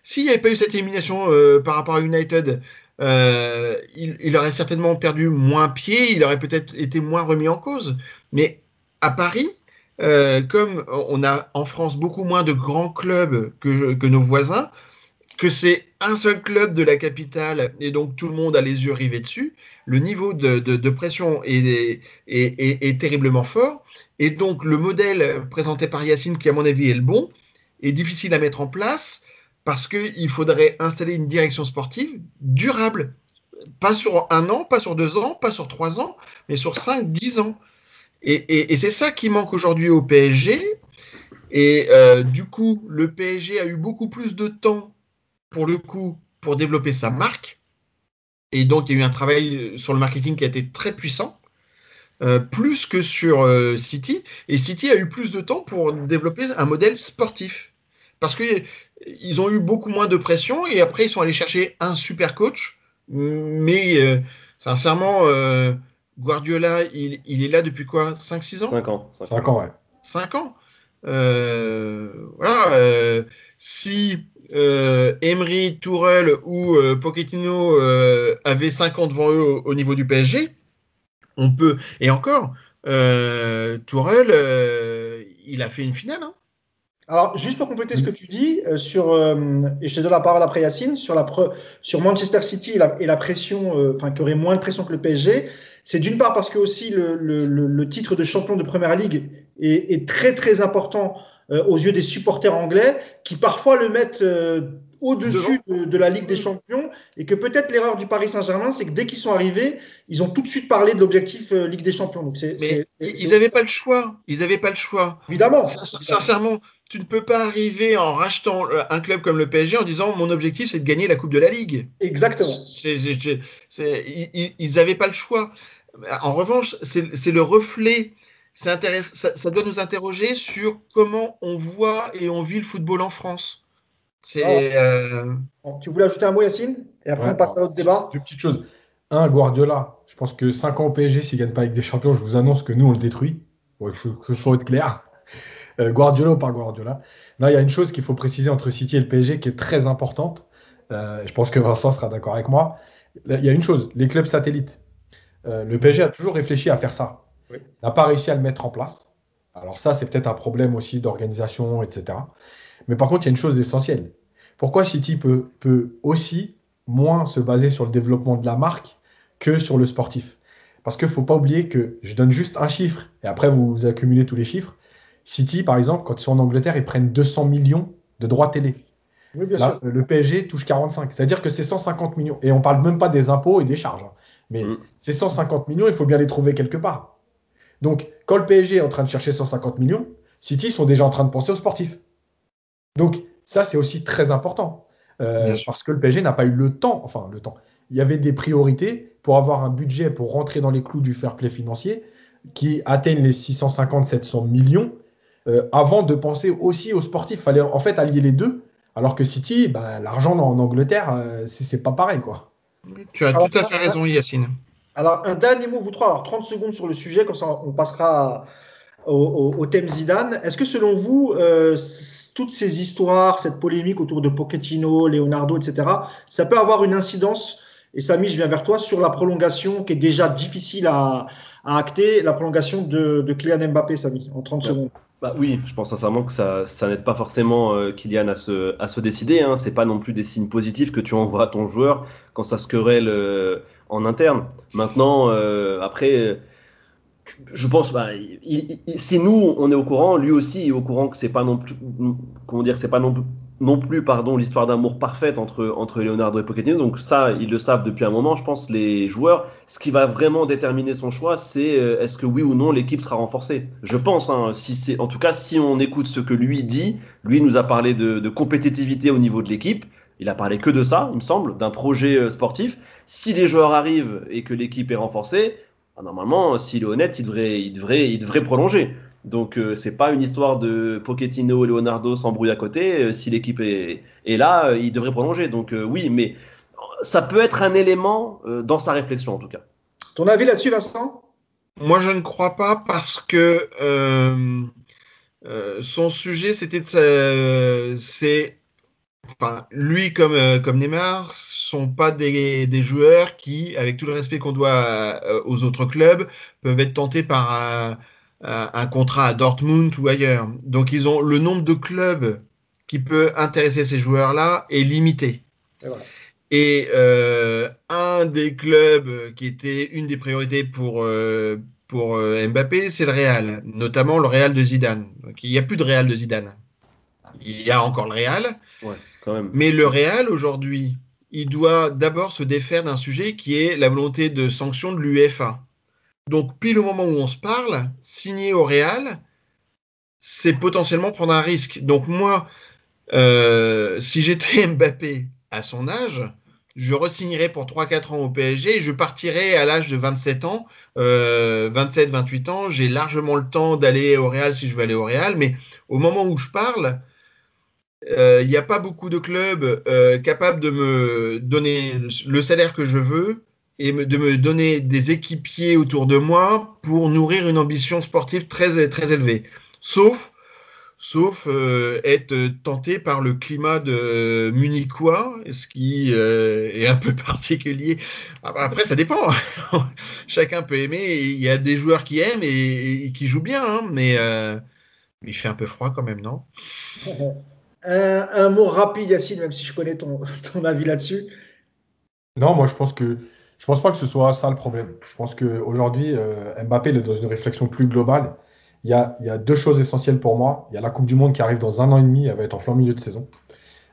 S'il n'y avait pas eu cette élimination euh, par rapport à United, euh, il, il, aurait certainement perdu moins pied, il aurait peut-être été moins remis en cause. Mais à Paris, comme on a en France beaucoup moins de grands clubs que, que nos voisins, que c'est un seul club de la capitale et donc tout le monde a les yeux rivés dessus, le niveau de, pression est, terriblement fort. Et donc le modèle présenté par Yacine, qui à mon avis est le bon, est difficile à mettre en place parce qu'il faudrait installer une direction sportive durable. Pas sur un an, pas sur deux ans, pas sur trois ans, mais sur cinq, dix ans. Et, c'est ça qui manque aujourd'hui au PSG. Et euh, du coup, le PSG a eu beaucoup plus de temps pour le coup, pour développer sa marque. Et donc, il y a eu un travail sur le marketing qui a été très puissant, euh, plus que sur euh, City. Et City a eu plus de temps pour développer un modèle sportif. Parce qu'ils ont eu beaucoup moins de pression et après, ils sont allés chercher un super coach. Mais euh, sincèrement, Guardiola, il, est là depuis quoi? 5-6 ans? 5 ans. 5 ans, ouais. 5 ans? voilà. si euh, Emery, Tourelle ou euh, Pochettino euh, avaient 5 ans devant eux au, niveau du PSG, on peut. Et encore, euh, Tourelle, il a fait une finale. Hein. Alors, juste pour compléter ce que tu dis, sur, et je te donne la parole après Yacine, sur, la sur Manchester City et la, pression, enfin, qui aurait moins de pression que le PSG, c'est d'une part parce que aussi le, titre de champion de Première Ligue est très très important euh, aux yeux des supporters anglais qui parfois le mettent euh, au-dessus de, la Ligue des Champions et que peut-être l'erreur du Paris Saint-Germain, c'est que dès qu'ils sont arrivés, ils ont tout de suite parlé de l'objectif euh, Ligue des Champions. Donc Mais ils n'avaient pas le choix. Ils n'avaient pas le choix. Évidemment. Sincèrement, tu ne peux pas arriver en rachetant un club comme le PSG en disant mon objectif c'est de gagner la Coupe de la Ligue. Exactement. ils n'avaient pas le choix. En revanche, c'est le reflet ça, ça, doit nous interroger sur comment on voit et on vit le football en France. Euh, tu voulais ajouter un mot, Yacine? Et après, on passe à l'autre débat. Deux petites choses. Un, Guardiola. Je pense que 5 ans au PSG, s'il ne gagne pas avec des champions, je vous annonce que nous, on le détruit. Il faut que ce soit clair. Euh, Guardiola ou pas Guardiola? Non, il y a une chose qu'il faut préciser entre City et le PSG qui est très importante. Euh, je pense que Vincent sera d'accord avec moi. Il y a une chose, les clubs satellites. le PSG a toujours réfléchi à faire ça n'a pas réussi à le mettre en place. Alors ça, c'est peut-être un problème aussi d'organisation, etc. Mais par contre, il y a une chose essentielle. Pourquoi City peut, peut aussi moins se baser sur le développement de la marque que sur le sportif? Parce qu'il ne faut pas oublier que je donne juste un chiffre et après vous accumulez tous les chiffres. City, par exemple, quand ils sont en Angleterre, ils prennent 200 millions de droits télé. Oui, bien Là, sûr. le PSG touche 45. C'est-à-dire que c'est 150 millions. Et on parle même pas des impôts et des charges. hein. Mais Mm. ces 150 millions, il faut bien les trouver quelque part. Donc, quand le PSG est en train de chercher 150 millions, City sont déjà en train de penser aux sportifs. Donc, ça, c'est aussi très important. Euh, parce que le PSG n'a pas eu le temps, enfin, le temps. Il y avait des priorités pour avoir un budget pour rentrer dans les clous du fair play financier qui atteignent les 650-700 millions euh, avant de penser aussi aux sportifs. Il fallait en fait allier les deux. Alors que City, ben, l'argent en Angleterre, euh, c'est c'est pas pareil. quoi. Tu as Alors, tout à fait raison, Yacine. Alors, un dernier mot, vous trois. Alors, 30 secondes sur le sujet, comme ça, on passera au, au- au thème Zidane. Est-ce que, selon vous, euh, toutes ces histoires, cette polémique autour de Pochettino, Leonardo, etc., ça peut avoir une incidence, et Samy, je viens vers toi, sur la prolongation qui est déjà difficile à, à acter, la prolongation de, de Kylian Mbappé, Samy, en 30 Ouais. secondes Bah oui, je pense sincèrement que ça, ça n'aide pas forcément euh, Kylian à se, à se décider. Hein. C'est pas non plus des signes positifs que tu envoies à ton joueur quand ça se querelle euh, en interne. Maintenant, euh, après, euh, je pense, bah, si nous on est au courant, lui aussi est au courant que c'est pas non plus, comment dire, c'est pas non, non plus, pardon, l'histoire d'amour parfaite entre entre Leonardo et Pochettino. Donc ça, ils le savent depuis un moment. Je pense les joueurs. Ce qui va vraiment déterminer son choix, c'est euh, est-ce que oui ou non l'équipe sera renforcée. Je pense, hein, si c'est, en tout cas, si on écoute ce que lui dit, lui nous a parlé de compétitivité au niveau de l'équipe. Il a parlé que de ça, il me semble, d'un projet euh, sportif. Si les joueurs arrivent et que l'équipe est renforcée, ah, normalement, s'il est honnête, il devrait, il devrait, il devrait prolonger. Donc euh, c'est pas une histoire de Pochettino et Leonardo s'embrouillent à côté. Euh, si l'équipe est, est là, euh, il devrait prolonger. Donc euh, oui, mais ça peut être un élément euh, dans sa réflexion en tout cas. Ton avis là-dessus, Vincent? Moi, je ne crois pas parce que euh, euh, son sujet, c'était c'est, enfin, lui comme euh, comme Neymar, sont pas des, des joueurs qui, avec tout le respect qu'on doit euh, aux autres clubs, peuvent être tentés par un, contrat à Dortmund ou ailleurs. Donc, ils ont le nombre de clubs qui peut intéresser ces joueurs-là est limité. Et euh, un des clubs qui était une des priorités pour, euh, pour euh, Mbappé, c'est le Real, notamment le Real de Zidane. Donc, il n'y a plus de Real de Zidane. Il y a encore le Real, Ouais, mais le Real aujourd'hui, il doit d'abord se défaire d'un sujet qui est la volonté de sanction de l'UEFA. Donc, pile au moment où on se parle, signer au Real, c'est potentiellement prendre un risque. Donc, moi, euh, si j'étais [laughs] Mbappé à son âge, je resignerais pour 3-4 ans au PSG et je partirais à l'âge de 27 ans, euh, 27-28 ans. J'ai largement le temps d'aller au Real si je veux aller au Real, mais au moment où je parle, euh, il n'y a pas beaucoup de clubs euh, capables de me donner le salaire que je veux et de me donner des équipiers autour de moi pour nourrir une ambition sportive très, très élevée. Sauf, sauf euh, être tenté par le climat de munichois, ce qui euh, est un peu [laughs] particulier. Après, ça dépend. [laughs] Chacun peut aimer. Il y a des joueurs qui aiment et, qui jouent bien, hein, mais euh, il fait un peu froid quand même, non? [laughs] un, mot rapide, Yacine, même si je connais ton, [laughs] ton avis là-dessus. Non, moi je pense que je pense pas que ce soit ça le problème. Je pense qu'aujourd'hui, euh, Mbappé est dans une réflexion plus globale. Il y, a, il y a deux choses essentielles pour moi. Il y a la Coupe du Monde qui arrive dans un an et demi, elle va être en plein milieu de saison.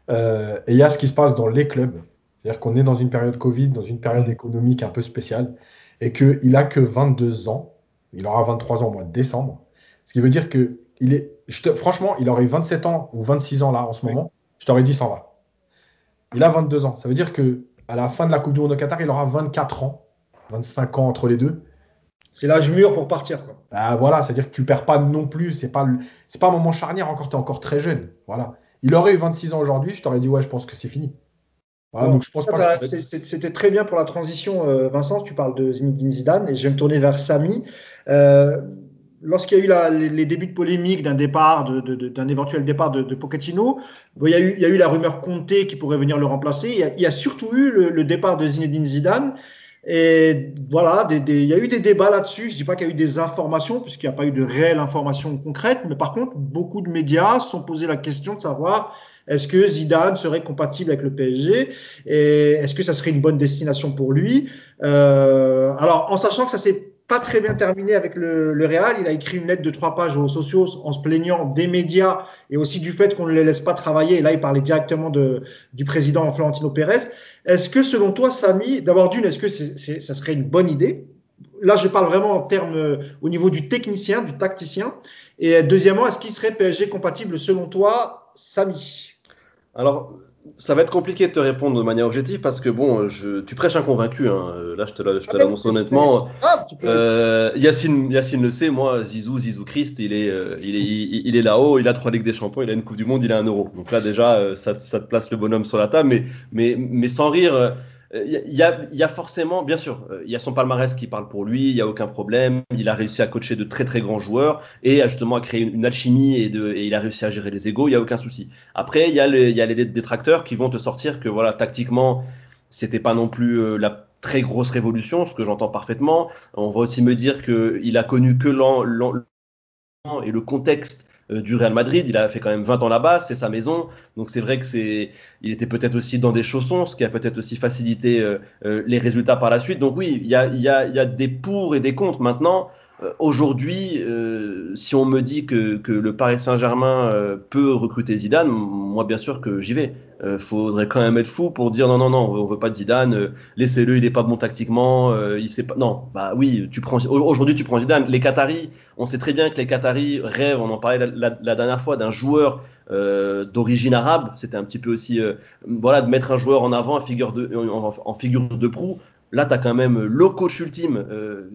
Euh, et il y a ce qui se passe dans les clubs. C'est-à-dire qu'on est dans une période Covid, dans une période économique un peu spéciale, et qu'il a que 22 ans. Il aura 23 ans au mois de décembre. Ce qui veut dire que il est, je te- franchement, il aurait 27 ans ou 26 ans là en ce moment. Je t'aurais dit s'en va. Il a 22 ans. Ça veut dire que à la fin de la Coupe du Monde au Qatar, il aura 24 ans, 25 ans entre les deux. C'est l'âge mûr pour partir. Quoi. Bah, voilà, c'est-à-dire que tu perds pas non plus. C'est pas, c'est pas un moment charnière encore. Tu es encore très jeune. Voilà. Il aurait eu 26 ans aujourd'hui. Je t'aurais dit ouais, je pense que c'est fini. Voilà, Bon, donc je pense ça, pas. t'as- que- c'est- c'est- C'était très bien pour la transition, euh, Vincent. Tu parles de Zinedine Zidane et je vais me tourner vers Samy. Euh, Lorsqu'il y a eu la- les, débuts de polémique d'un départ, de- de- d'un éventuel départ de, de Pochettino, il, y a eu, il y a eu la rumeur Conte qui pourrait venir le remplacer. Il y a, il y a surtout eu le, le départ de Zinedine Zidane. Et voilà, il y a eu des débats là-dessus. Je ne dis pas qu'il y a eu des informations, puisqu'il n'y a pas eu de réelles informations concrètes, mais par contre, beaucoup de médias se sont posé la question de savoir est-ce que Zidane serait compatible avec le PSG et est-ce que ça serait une bonne destination pour lui? Euh, Alors, en sachant que ça s'est pas très bien terminé avec le, le, Real. Il a écrit une lettre de trois pages aux sociaux en se plaignant des médias et aussi du fait qu'on ne les laisse pas travailler. Et là, il parlait directement du président Florentino Pérez. Est-ce que, selon toi, Samy, d'abord d'une, est-ce que ça serait une bonne idée? Là, je parle vraiment en termes euh, au niveau du technicien, du tacticien. Et deuxièmement, est-ce qu'il serait PSG compatible, selon toi, Samy? Alors, ça va être compliqué de te répondre de manière objective parce que bon, je, tu prêches un convaincu. Hein. Là, je te, je te ah, l'annonce honnêtement. Euh, Yacine, Yacine le sait, moi, Zizou, Zizou Christ, il est, euh, il est, il, est là-haut, il a trois Ligues des Champions, il a une Coupe du Monde, il a un euro. Donc là, déjà, euh, ça, ça, te place le bonhomme sur la table. Mais, mais, mais sans rire, il euh, y, a, forcément, bien sûr, il euh, y a son palmarès qui parle pour lui, il n'y a aucun problème. Il a réussi à coacher de très très grands joueurs et justement à créer une, alchimie et, il a réussi à gérer les égaux, il n'y a aucun souci. Après, il y, a les, détracteurs qui vont te sortir que voilà, tactiquement, c'était pas non plus euh, la très grosse révolution, ce que j'entends parfaitement. On va aussi me dire qu'il a connu que l'an et le contexte du Real Madrid. Il a fait quand même 20 ans là-bas, c'est sa maison. Donc c'est vrai que c'est, il était peut-être aussi dans des chaussons, ce qui a peut-être aussi facilité euh, euh, les résultats par la suite. Donc oui, il y a, y, y a, des pour et des contre. Maintenant, aujourd'hui, si on me dit que, le Paris Saint-Germain peut recruter Zidane, moi bien sûr que j'y vais. Euh, faudrait quand même être fou pour dire non, non, non, on veut pas de Zidane, euh, laissez-le, il est pas bon tactiquement, euh, il sait pas. Non, bah oui. Aujourd'hui, tu prends Zidane. Les Qataris, on sait très bien que les Qataris rêvent, on en parlait la, dernière fois, d'un joueur d'origine arabe. C'était un petit peu aussi, voilà, de mettre un joueur en avant en, figure de proue. Là, tu as quand même le coach ultime,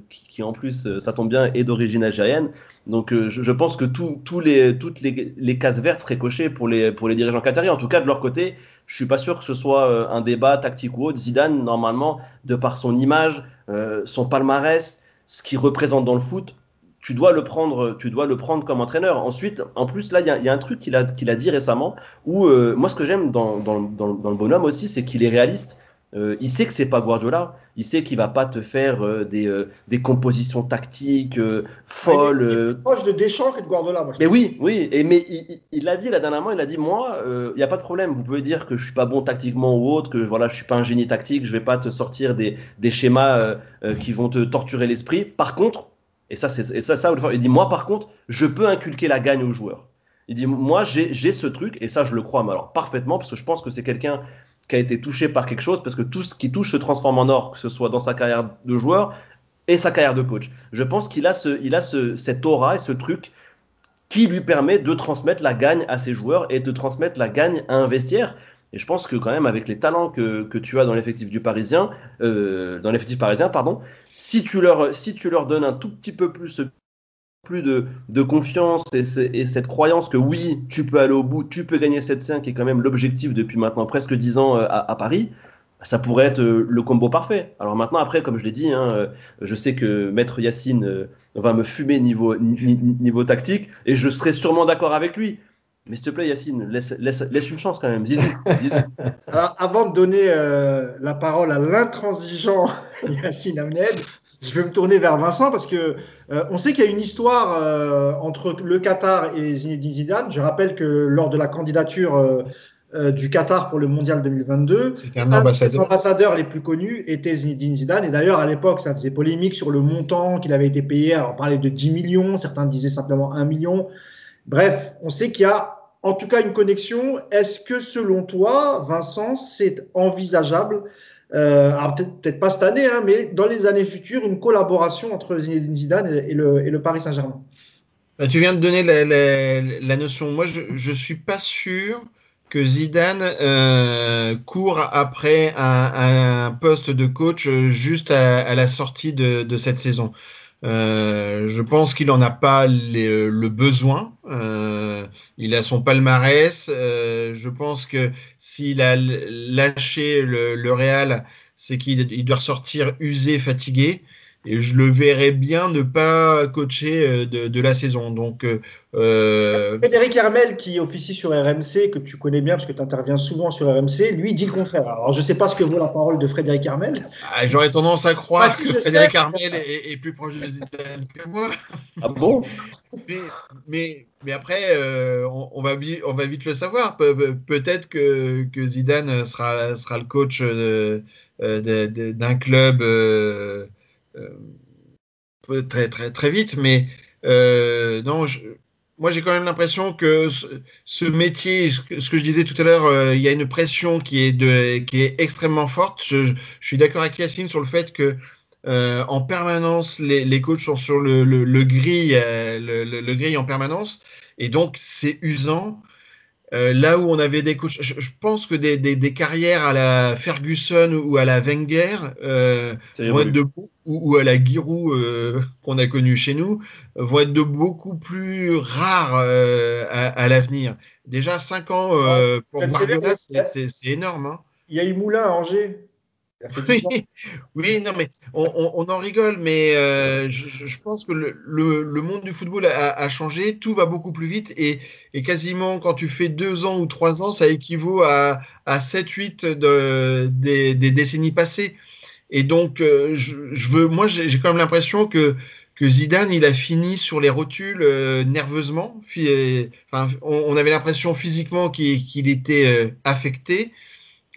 qui, en plus, ça tombe bien, est d'origine algérienne. Donc euh, je, pense que tous les, toutes les, cases vertes seraient cochées pour les, dirigeants qataris. En tout cas, de leur côté, je suis pas sûr que ce soit euh, un débat tactique ou autre. Zidane, normalement, de par son image, euh, son palmarès, ce qu'il représente dans le foot, tu dois le prendre, comme entraîneur. Ensuite, en plus, là, il y, a un truc qu'il a, dit récemment où moi, ce que j'aime dans, le bonhomme aussi, c'est qu'il est réaliste. Euh, il sait que c'est pas Guardiola. Il sait qu'il va pas te faire euh, des, euh, des, compositions tactiques folles. il est proche de Deschamps que de Guardiola. mais oui, oui. Et, mais il l'a dit la dernièrement. Il a dit moi, il n'y a pas de problème. Vous pouvez dire que je suis pas bon tactiquement ou autre, que voilà, je suis pas un génie tactique. Je vais pas te sortir des, des schémas qui vont te torturer l'esprit. Par contre, et ça, c'est ça, ça, il dit moi, par contre, je peux inculquer la gagne aux joueurs. Il dit moi, j'ai ce truc et ça, je le crois alors parfaitement parce que je pense que c'est quelqu'un qui a été touché par quelque chose, parce que tout ce qui touche se transforme en or, que ce soit dans sa carrière de joueur et sa carrière de coach. Je pense qu'il a, ce, il a ce, cette aura et ce truc qui lui permet de transmettre la gagne à ses joueurs et de transmettre la gagne à un vestiaire. Et je pense que quand même avec les talents que, que tu as dans l'effectif du Parisien, euh, dans l'effectif parisien, pardon, si tu leur si tu leur donnes un tout petit peu plus plus de, confiance et, et, cette croyance que oui, tu peux aller au bout, tu peux gagner 7-5, qui est quand même l'objectif depuis maintenant presque 10 ans euh, à, Paris, ça pourrait être euh, le combo parfait. Alors maintenant, après, comme je l'ai dit, hein, euh, je sais que Maître Yacine va me fumer niveau, tactique et je serai sûrement d'accord avec lui. Mais s'il te plaît, Yacine, laisse, une chance quand même. Zizou, [laughs] Alors, avant de donner la parole à l'intransigeant [laughs] Yacine Amned, je vais me tourner vers Vincent parce que euh, on sait qu'il y a une histoire euh, entre le Qatar et Zinedine Zidane. Je rappelle que lors de la candidature euh, du Qatar pour le Mondial 2022, un, un des ambassadeurs les plus connus était Zinedine Zidane. Et d'ailleurs, à l'époque, ça faisait polémique sur le montant qu'il avait été payé. Alors, on parlait de 10 millions, certains disaient simplement 1 million. Bref, on sait qu'il y a en tout cas une connexion. Est-ce que selon toi, Vincent, c'est envisageable euh, peut-être pas cette année, hein, mais dans les années futures, une collaboration entre Zinedine Zidane et, le, Paris Saint-Germain. Bah, tu viens de donner la, notion. Moi, je ne suis pas sûr que Zidane euh, court après un, poste de coach juste à, la sortie de cette saison. Euh, je pense qu'il n'en a pas les, le besoin. Euh, il a son palmarès. Euh, je pense que s'il a lâché le, le Real, c'est qu'il doit ressortir usé, fatigué. Et je le verrais bien ne pas coacher euh, de, de la saison. Donc, euh, euh, Frédéric Hermel, qui officie sur RMC, que tu connais bien parce que tu interviens souvent sur RMC, lui dit le contraire. Alors, je ne sais pas ce que vaut la parole de Frédéric Hermel. ah, j'aurais tendance à croire si, que Frédéric sais. Armel est, est plus proche de Zidane que moi. Ah bon? Mais, mais, mais après, euh, on, on va, vi- on va vite le savoir. Pe- pe- Peut-être que, que Zidane sera, sera le coach de- de- de- d'un club euh, très, très, très vite. Mais euh, non, moi j'ai quand même l'impression que ce, métier, ce que, je disais tout à l'heure, euh, il y a une pression qui est, de, qui est extrêmement forte. Je, suis d'accord avec Yacine sur le fait que euh, en permanence, les, les coachs sont sur le, le, euh, le, le, le grill en permanence, et donc c'est usant. Euh, là où on avait des coachs, je, je pense que des, des, des, carrières à la Ferguson ou à la Wenger euh, vont être de, ou, ou, à la Giroud euh, qu'on a connu chez nous, vont être de beaucoup plus rares euh, à, à l'avenir. Déjà 5 ans euh, pour Guardiola, c'est énorme. Hein. Il y a eu Moulin à Angers. [laughs] Oui, oui, non, mais on, on, on en rigole, mais euh, je, je, pense que le, le, le, monde du football a, a, changé, tout va beaucoup plus vite et, et, quasiment quand tu fais deux ans ou trois ans, ça équivaut à, à 7-8 de, des, des, décennies passées. Et donc, euh, je, je, veux, moi, j'ai quand même l'impression que, que Zidane, il a fini sur les rotules euh, nerveusement. Enfin, on, on avait l'impression physiquement qu'il qu était affecté.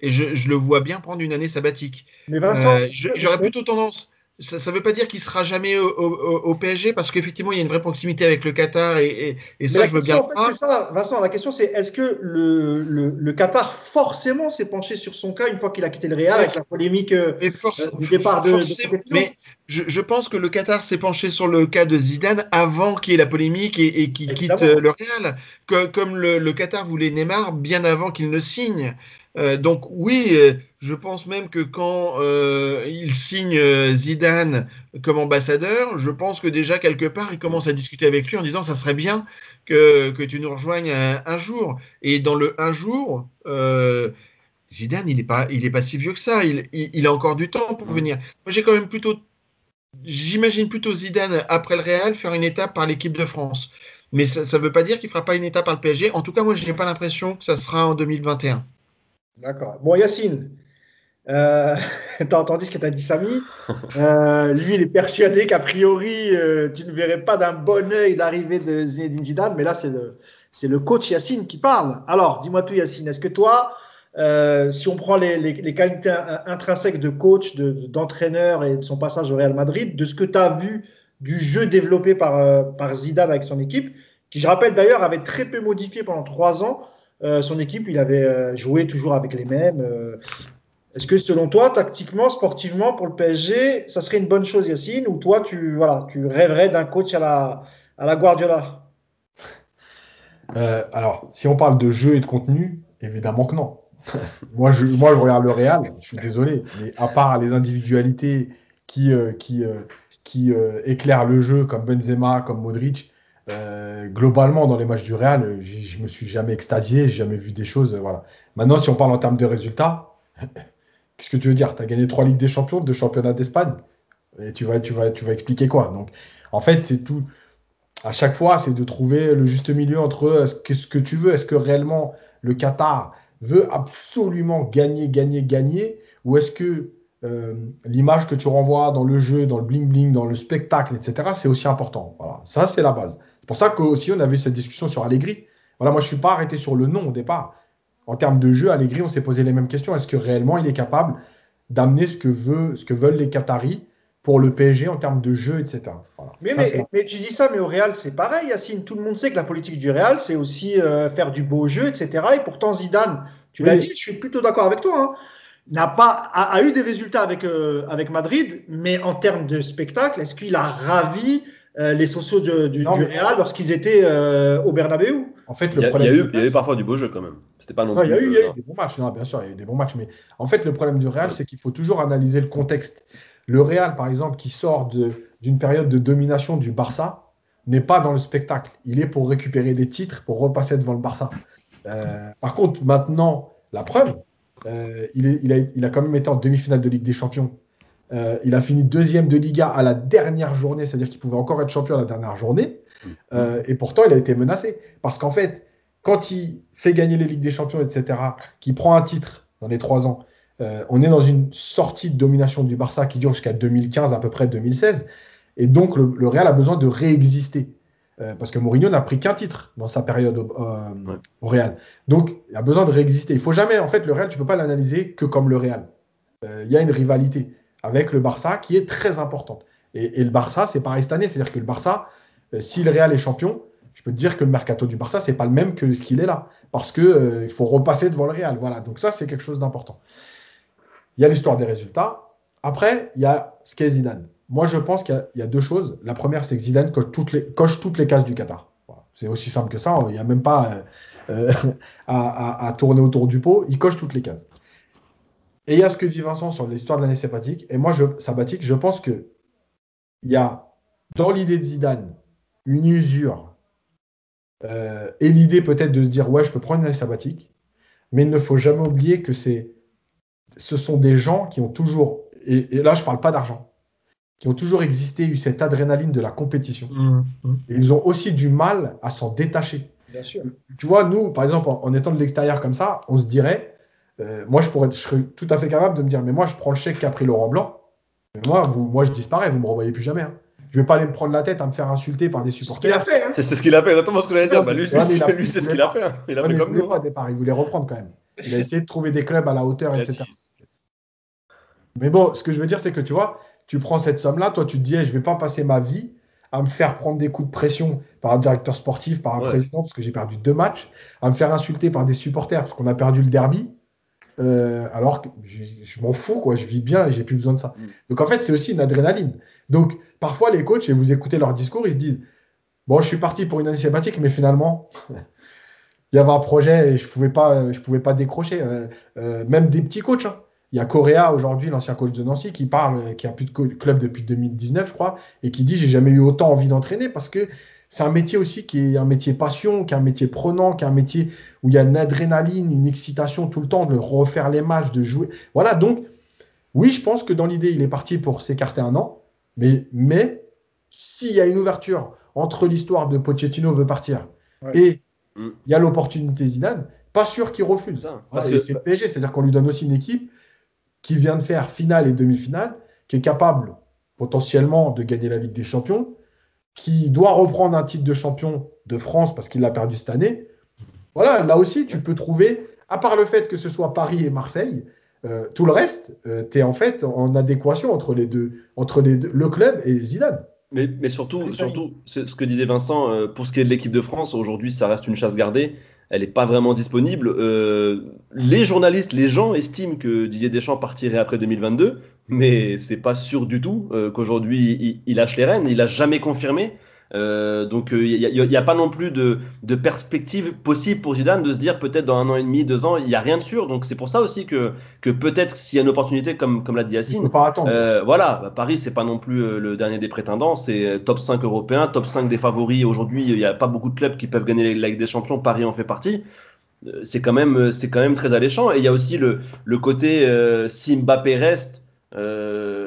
Et je, je, le vois bien prendre une année sabbatique. Mais Vincent, euh, j'aurais plutôt tendance. Ça ne veut pas dire qu'il sera jamais au, au, au PSG parce qu'effectivement il y a une vraie proximité avec le Qatar et, et, et ça je veux bien. En fait, c'est ça, Vincent. La question c'est est-ce que le, le, le, Qatar forcément s'est penché sur son cas une fois qu'il a quitté le Real avec la polémique mais force, euh, du départ de, de Mais je, je, pense que le Qatar s'est penché sur le cas de Zidane avant qu'il y ait la polémique et, et qu'il quitte euh, le Real, que, comme le, le Qatar voulait Neymar bien avant qu'il ne signe. Euh, donc oui, euh, je pense même que quand euh, il signe Zidane comme ambassadeur, je pense que déjà quelque part il commence à discuter avec lui en disant ça serait bien que, tu nous rejoignes un, jour. Et dans le un jour, Zidane il est pas il est pas si vieux que ça, il, a encore du temps pour venir. Moi j'ai quand même plutôt j'imagine plutôt Zidane après le Real faire une étape par l'équipe de France. Mais ça ne veut pas dire qu'il fera pas une étape par le PSG. En tout cas, moi, je n'ai pas l'impression que ça sera en 2021. D'accord. Bon, Yacine, euh, [laughs] tu as entendu ce que t'a dit Samy. [laughs] Euh, lui, il est persuadé qu'a priori, euh, tu ne verrais pas d'un bon oeil l'arrivée de Zinedine Zidane, mais là, c'est le, c'est le coach Yacine qui parle. Alors, dis-moi tout, Yacine, est-ce que toi, euh, si on prend les, les, les, qualités intrinsèques de coach, d'entraîneur de, et de son passage au Real Madrid, de ce que tu as vu du jeu développé par, par Zidane avec son équipe, qui, je rappelle d'ailleurs, avait très peu modifié pendant trois ans, son équipe, il avait euh, joué toujours avec les mêmes. Euh. Est-ce que selon toi, tactiquement, sportivement, pour le PSG, ça serait une bonne chose, Yacine, ou toi, tu, voilà, tu rêverais d'un coach à la, à la Guardiola? Euh, Alors, si on parle de jeu et de contenu, évidemment que non. [laughs] moi, je, moi, je regarde le Real, je suis désolé, mais à part les individualités qui, euh, qui, euh, qui éclairent le jeu, comme Benzema, comme Modric, euh, globalement, dans les matchs du Real, je me suis jamais extasié, j'ai jamais vu des choses. Voilà. Maintenant, si on parle en termes de résultats, [laughs] qu'est-ce que tu veux dire? Tu as gagné trois Ligues des Champions, deux championnats d'Espagne, et tu vas, tu, vas, tu vas expliquer quoi? Donc, en fait, c'est tout. À chaque fois, c'est de trouver le juste milieu entre qu'est-ce que tu veux? Est-ce que réellement le Qatar veut absolument gagner, gagner, gagner? Ou est-ce que euh, l'image que tu renvoies dans le jeu, dans le bling-bling, dans le spectacle, etc., c'est aussi important Voilà, ça, c'est la base. C'est pour ça qu'aussi on avait cette discussion sur Allegri. Voilà, moi je ne suis pas arrêté sur le nom au départ. En termes de jeu, Allegri, on s'est posé les mêmes questions. Est-ce que réellement il est capable d'amener ce que veut, ce que veulent les Qataris pour le PSG en termes de jeu, etc. Voilà. Mais, ça, mais, mais, tu dis ça, mais au Real, c'est pareil, Yacine. Tout le monde sait que la politique du Real, c'est aussi euh, faire du beau jeu, etc. Et pourtant, Zidane, tu oui. l'as dit, je suis plutôt d'accord avec toi. Hein, n'a pas a, a, eu des résultats avec euh, avec Madrid, mais en termes de spectacle, est-ce qu'il a ravi euh, les sociaux du, du, non, du Real lorsqu'ils étaient euh, au Bernabeu? En fait, le il y a, problème il y, a eu, il y a eu parfois du beau jeu quand même. C'était pas non, non plus. Il y a eu, il y a eu des bons matchs, non, bien sûr, il y a eu des bons matchs, mais en fait, le problème du Real, c'est qu'il faut toujours analyser le contexte. Le Real, par exemple, qui sort d'une période de domination du Barça, n'est pas dans le spectacle. Il est pour récupérer des titres, pour repasser devant le Barça. Euh, par contre, maintenant, la preuve, euh, il, est, il, a, il, a, quand même été en demi-finale de Ligue des Champions Euh, il a fini deuxième de Liga à la dernière journée, c'est-à-dire qu'il pouvait encore être champion à la dernière journée. Euh, et pourtant, il a été menacé. Parce qu'en fait, quand il fait gagner les Ligues des Champions, etc., qu'il prend un titre dans les trois ans, on est dans une sortie de domination du Barça qui dure jusqu'à 2015, à peu près 2016. Et donc, le, le Real a besoin de réexister. Euh, parce que Mourinho n'a pris qu'un titre dans sa période au, euh, Ouais. au Real. Donc, il a besoin de réexister. Il faut jamais, en fait, le Real, tu peux pas l'analyser que comme le Real. Euh, Il y a une rivalité avec le Barça qui est très importante. Et, et le Barça, c'est pareil cette année. C'est-à-dire que le Barça, euh, si le Real est champion, je peux te dire que le mercato du Barça, c'est pas le même que ce qu'il est là. Parce que il faut repasser devant le Real. Voilà. Donc ça, c'est quelque chose d'important. Il y a l'histoire des résultats. Après, il y a ce qu'est Zidane. Moi, je pense qu'il y a- deux choses. La première, c'est que Zidane coche toutes les, cases du Qatar. C'est aussi simple que ça. Il n'y a même pas euh, euh, [laughs] à, tourner autour du pot. Il coche toutes les cases. Et il y a ce que dit Vincent sur l'histoire de l'année sabbatique. Et moi, sabbatique, je pense que il y a dans l'idée de Zidane une usure euh, et l'idée peut-être de se dire ouais, je peux prendre une année sabbatique, mais il ne faut jamais oublier que ce sont des gens qui ont toujours, et, là je parle pas d'argent, qui ont toujours existé, eu cette adrénaline de la compétition. Et ils ont aussi du mal à s'en détacher. Bien sûr. Tu vois, nous, par exemple, en, en étant de l'extérieur comme ça, on se dirait, euh, moi je pourrais, je serais tout à fait capable de me dire, mais moi je prends le chèque qu'a pris Laurent Blanc, mais moi, vous, moi je disparais, vous me revoyez plus jamais. hein. Je vais pas aller me prendre la tête à me faire insulter par des C'est ce qu'il supporters. a fait. Hein. C'est ce qu'il a fait, exactement ce que j'allais dire. Bah, lui, lui, c'est ce qu'il a fait. hein. Il a Ouais, fait comme nous. pas au départ, il voulait reprendre quand même. Il a essayé de trouver des clubs à la hauteur, etc. Mais bon, ce que je veux dire, c'est que tu vois, tu prends cette somme-là, toi, tu te dis, eh, je vais pas passer ma vie à me faire prendre des coups de pression par un directeur sportif, par un Ouais. président, parce que j'ai perdu deux matchs, à me faire insulter par des supporters, parce qu'on a perdu le derby. euh, alors que je, je m'en fous, quoi, je vis bien et j'ai plus besoin de ça. Mm. Donc en fait, c'est aussi une adrénaline. Donc parfois, les coachs, et vous écoutez leur discours, ils se disent Bon, je suis parti pour une année sabbatique, mais finalement, [laughs] il y avait un projet et je pouvais pas, je pouvais pas décrocher. Euh, euh, même des petits coachs. hein. Il y a Correa aujourd'hui, l'ancien coach de Nancy, qui parle, qui a plus de club depuis 2019, je crois, et qui dit j'ai jamais eu autant envie d'entraîner parce que c'est un métier aussi qui est un métier passion, qui est un métier prenant, qui est un métier où il y a une adrénaline, une excitation tout le temps de refaire les matchs, de jouer. Voilà, donc oui, je pense que dans l'idée, il est parti pour s'écarter un an, mais, mais s'il y a une ouverture entre l'histoire de Pochettino veut partir Ouais. et Mm. il y a l'opportunité Zidane, pas sûr qu'il refuse. Ça, Parce que c'est le PSG, c'est-à-dire qu'on lui donne aussi une équipe qui vient de faire finale et demi-finale, qui est capable potentiellement de gagner la Ligue des Champions, qui doit reprendre un titre de champion de France parce qu'il l'a perdu cette année. Voilà, là aussi, tu peux trouver, à part le fait que ce soit Paris et Marseille, euh, tout le reste, tu es en fait en adéquation entre les deux, entre les deux, le club et Zidane. Mais, mais surtout, surtout c'est ce que disait Vincent, euh, pour ce qui est de l'équipe de France, aujourd'hui, ça reste une chasse gardée. Elle n'est pas vraiment disponible. Euh, les journalistes, les gens estiment que Didier Deschamps partirait après 2022, mais c'est pas sûr du tout euh, qu'aujourd'hui il, il lâche les rênes. Il a jamais confirmé. Euh, donc il n'y a, pas non plus de, de perspective possible pour Zidane de se dire peut-être dans un an et demi, deux ans, il n'y a rien de sûr. Donc c'est pour ça aussi que, que peut-être s'il y a une opportunité, comme, comme l'a dit Yacine, euh, voilà, bah, Paris, c'est pas non plus euh, le dernier des prétendants, c'est euh, top 5 européen, top 5 des favoris. Aujourd'hui, il n'y a pas beaucoup de clubs qui peuvent gagner la Ligue des Champions, Paris en fait partie. Euh, C'est quand, même, euh, c'est quand même très alléchant. Et il y a aussi le, le côté euh, si Mbappé reste, euh,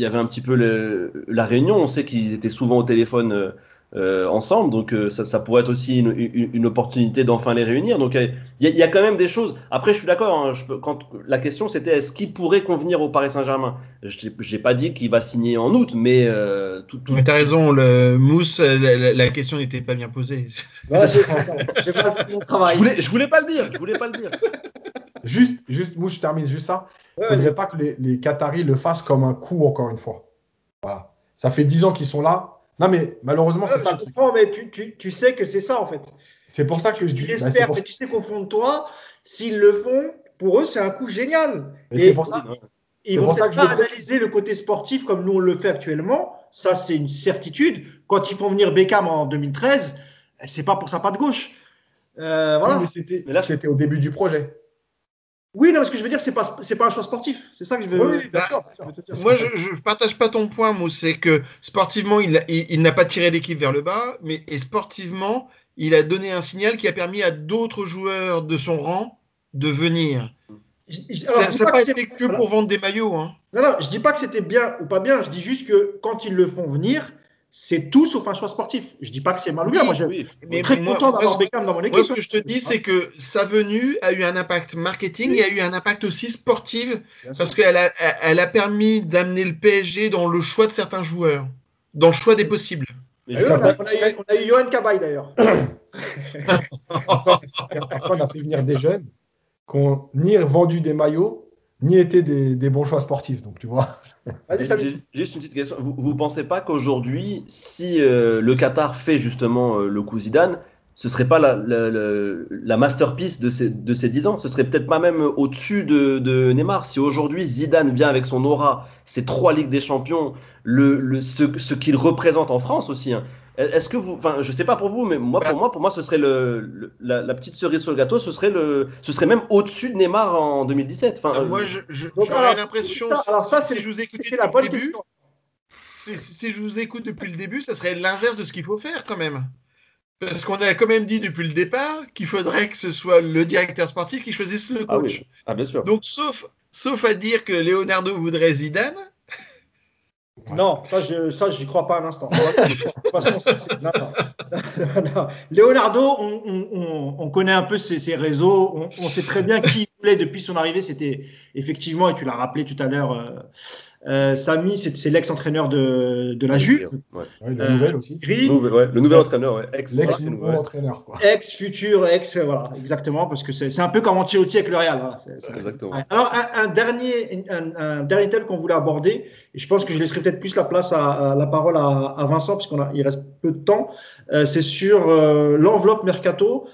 y avait un petit peu le- la réunion, on sait qu'ils étaient souvent au téléphone euh, euh, ensemble, donc euh, ça, ça pourrait être aussi une, une- une opportunité d'enfin les réunir. Donc il y, a- il y a quand même des choses. Après, je suis d'accord, hein, je peux- quand la question c'était est-ce qu'il pourrait convenir au Paris Saint-Germain? Je n'ai pas dit qu'il va signer en août, mais euh, tout, tout- Mais t'as raison, le Mousse, la, la- la question n'était pas bien posée. Ouais, c'est c'est ça. J'ai pas fait mon je voulais, je voulais pas le dire, je voulais pas le dire. Juste, juste, moi, je termine juste ça. Il Ouais, ne faudrait pas que les, les Qataris le fassent comme un coup, encore une fois. Voilà. Ça fait 10 ans qu'ils sont là. Non, mais malheureusement, ouais, c'est ça. je le truc. comprends, mais tu, tu, tu sais que c'est ça en fait. C'est pour ça que je dis. bah, J'espère, pour, mais tu sais qu'au fond de toi, s'ils le font, pour eux, c'est un coup génial. mais Et- c'est pour ça. Ils vont pour ça peut-être que je pas le précise. analyser le côté sportif comme nous on le fait actuellement. Ça, c'est une certitude. Quand ils font venir Beckham en 2013, c'est pas pour sa patte gauche. Euh, voilà. Oui, mais c'était Mais là- c'était au début du projet. Oui, non, mais ce que je veux dire, c'est pas, c'est pas un choix sportif. C'est ça que je veux. Oui, Bah, sûr, bien sûr. je veux te dire. Moi, je, je partage pas ton point, Mousse. C'est que sportivement, il, il, il n'a pas tiré l'équipe vers le bas, mais et sportivement, il a donné un signal qui a permis à d'autres joueurs de son rang de venir. ça n'a pas été que pour vendre des maillots. Hein. Non, non, je dis pas que c'était bien ou pas bien. Je dis juste que quand ils le font venir, c'est tout sauf un choix sportif. Je dis pas que c'est mal ou bien. moi, je suis très content d'avoir Beckham dans mon équipe. Moi, ce que je te dis, c'est que sa venue a eu un impact marketing et a eu un impact aussi sportif parce qu'elle a, elle a permis d'amener le PSG dans le choix de certains joueurs, dans le choix des possibles. on, a, eu, Johan Cabaye d'ailleurs. on a fait venir des jeunes qui n'ont ni vendu des maillots, ni été des, bons choix sportifs. Donc, tu vois. [laughs] Juste une petite question. Vous ne pensez pas qu'aujourd'hui, si euh, le Qatar fait justement euh, le coup Zidane, ce serait pas la, la, masterpiece de ces, de ces 10 ans? Ce serait peut-être pas même au-dessus de, de, Neymar. Si aujourd'hui Zidane vient avec son aura, ses trois Ligues des Champions, le, ce, ce qu'il représente en France aussi, hein, est-ce que vous, enfin, je sais pas pour vous, mais moi, pour moi, pour moi, ce serait le, la, petite cerise sur le gâteau, ce serait le, ce serait même au-dessus de Neymar en 2017. Enfin, euh, moi, j'aurais l'impression. Alors ça, si je vous la bonne début, si, si, je vous écoute depuis le début, ça serait l'inverse de ce qu'il faut faire quand même. Parce qu'on a quand même dit depuis le départ qu'il faudrait que ce soit le directeur sportif qui choisisse le ah coach. Ah, bien sûr. Donc, sauf, sauf à dire que Leonardo voudrait Zidane, non, ça, je, ça, j'y crois pas un instant. Leonardo, on, connaît un peu ses, réseaux. On, sait très bien qui il voulait depuis son arrivée. C'était effectivement, et tu l'as rappelé tout à l'heure, euh, euh, Samy, c'est l'ex-entraîneur de, de, la Juve. le nouvel aussi. le nouvel entraîneur, ex, entraîneur. Ex, futur, ex, voilà, exactement, parce que c'est un peu comme Ancelotti avec le Real. exactement. Alors, un, dernier, un, dernier thème qu'on voulait aborder, et je pense que je laisserai peut-être plus la place à, la parole à, Vincent, parce qu'il reste peu de temps, euh, c'est sur euh, l'enveloppe mercato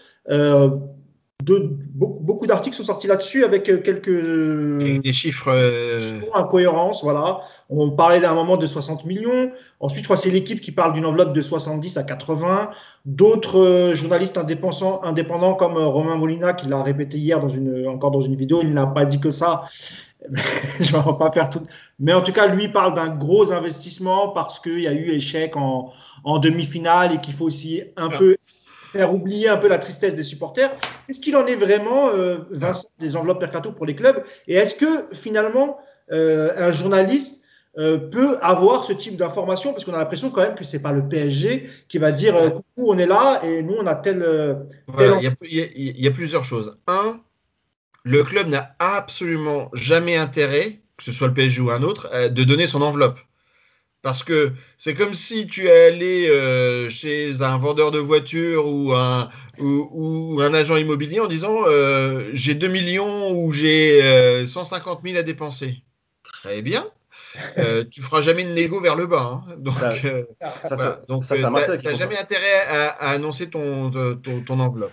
beaucoup, d'articles sont sortis là-dessus avec euh, quelques des chiffres euh... incohérences. Voilà, on parlait d'un moment de 60 millions. Ensuite, je crois que c'est l'équipe qui parle d'une enveloppe de 70 à 80. D'autres euh, journalistes indépendants, indépendants comme euh, Romain Molina, qui l'a répété hier dans une, encore dans une vidéo, il n'a pas dit que ça. [laughs] je ne vais pas faire tout. Mais en tout cas, lui parle d'un gros investissement parce qu'il y a eu échec en, en demi-finale et qu'il faut aussi un ah. peu faire oublier un peu la tristesse des supporters. Est-ce qu'il en est vraiment, euh, Vincent, des enveloppes mercato pour les clubs? Et est-ce que finalement, euh, un journaliste euh, peut avoir ce type d'information? Parce qu'on a l'impression quand même que c'est pas le PSG qui va dire coucou, on est là et nous on a tel. Il y, a plusieurs choses. Un, le club n'a absolument jamais intérêt, que ce soit le PSG ou un autre, de donner son enveloppe. Parce que c'est comme si tu allais euh, chez un vendeur de voitures ou un, ou, un agent immobilier en disant euh, j'ai 2 millions ou j'ai 150 euh, 000 à dépenser. Très bien. [laughs] tu feras jamais de négo vers le bas. Hein. Donc, ça, n'as jamais intérêt à, annoncer ton, ton, ton enveloppe.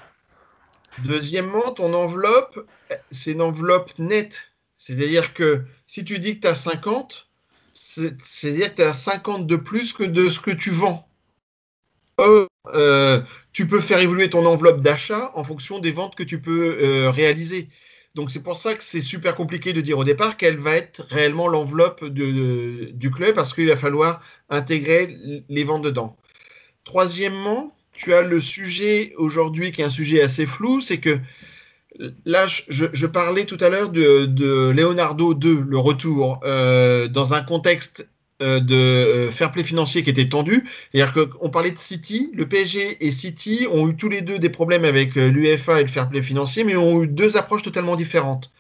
Deuxièmement, ton enveloppe, c'est une enveloppe nette. C'est-à-dire que si tu dis que tu as 50, c'est-à-dire que tu as 50 de plus que de ce que tu vends. Euh, tu peux faire évoluer ton enveloppe d'achat en fonction des ventes que tu peux euh, réaliser. Donc c'est pour ça que c'est super compliqué de dire au départ quelle va être réellement l'enveloppe du club parce qu'il va falloir intégrer les ventes dedans. Troisièmement, tu as le sujet aujourd'hui qui est un sujet assez flou, c'est que Là, je, parlais tout à l'heure de, Leonardo II, le retour, euh, dans un contexte euh, de euh, fair play financier qui était tendu. C'est-à-dire qu'on parlait de City, le PSG et City ont eu tous les deux des problèmes avec l'UEFA et le fair play financier, mais ont eu deux approches totalement différentes.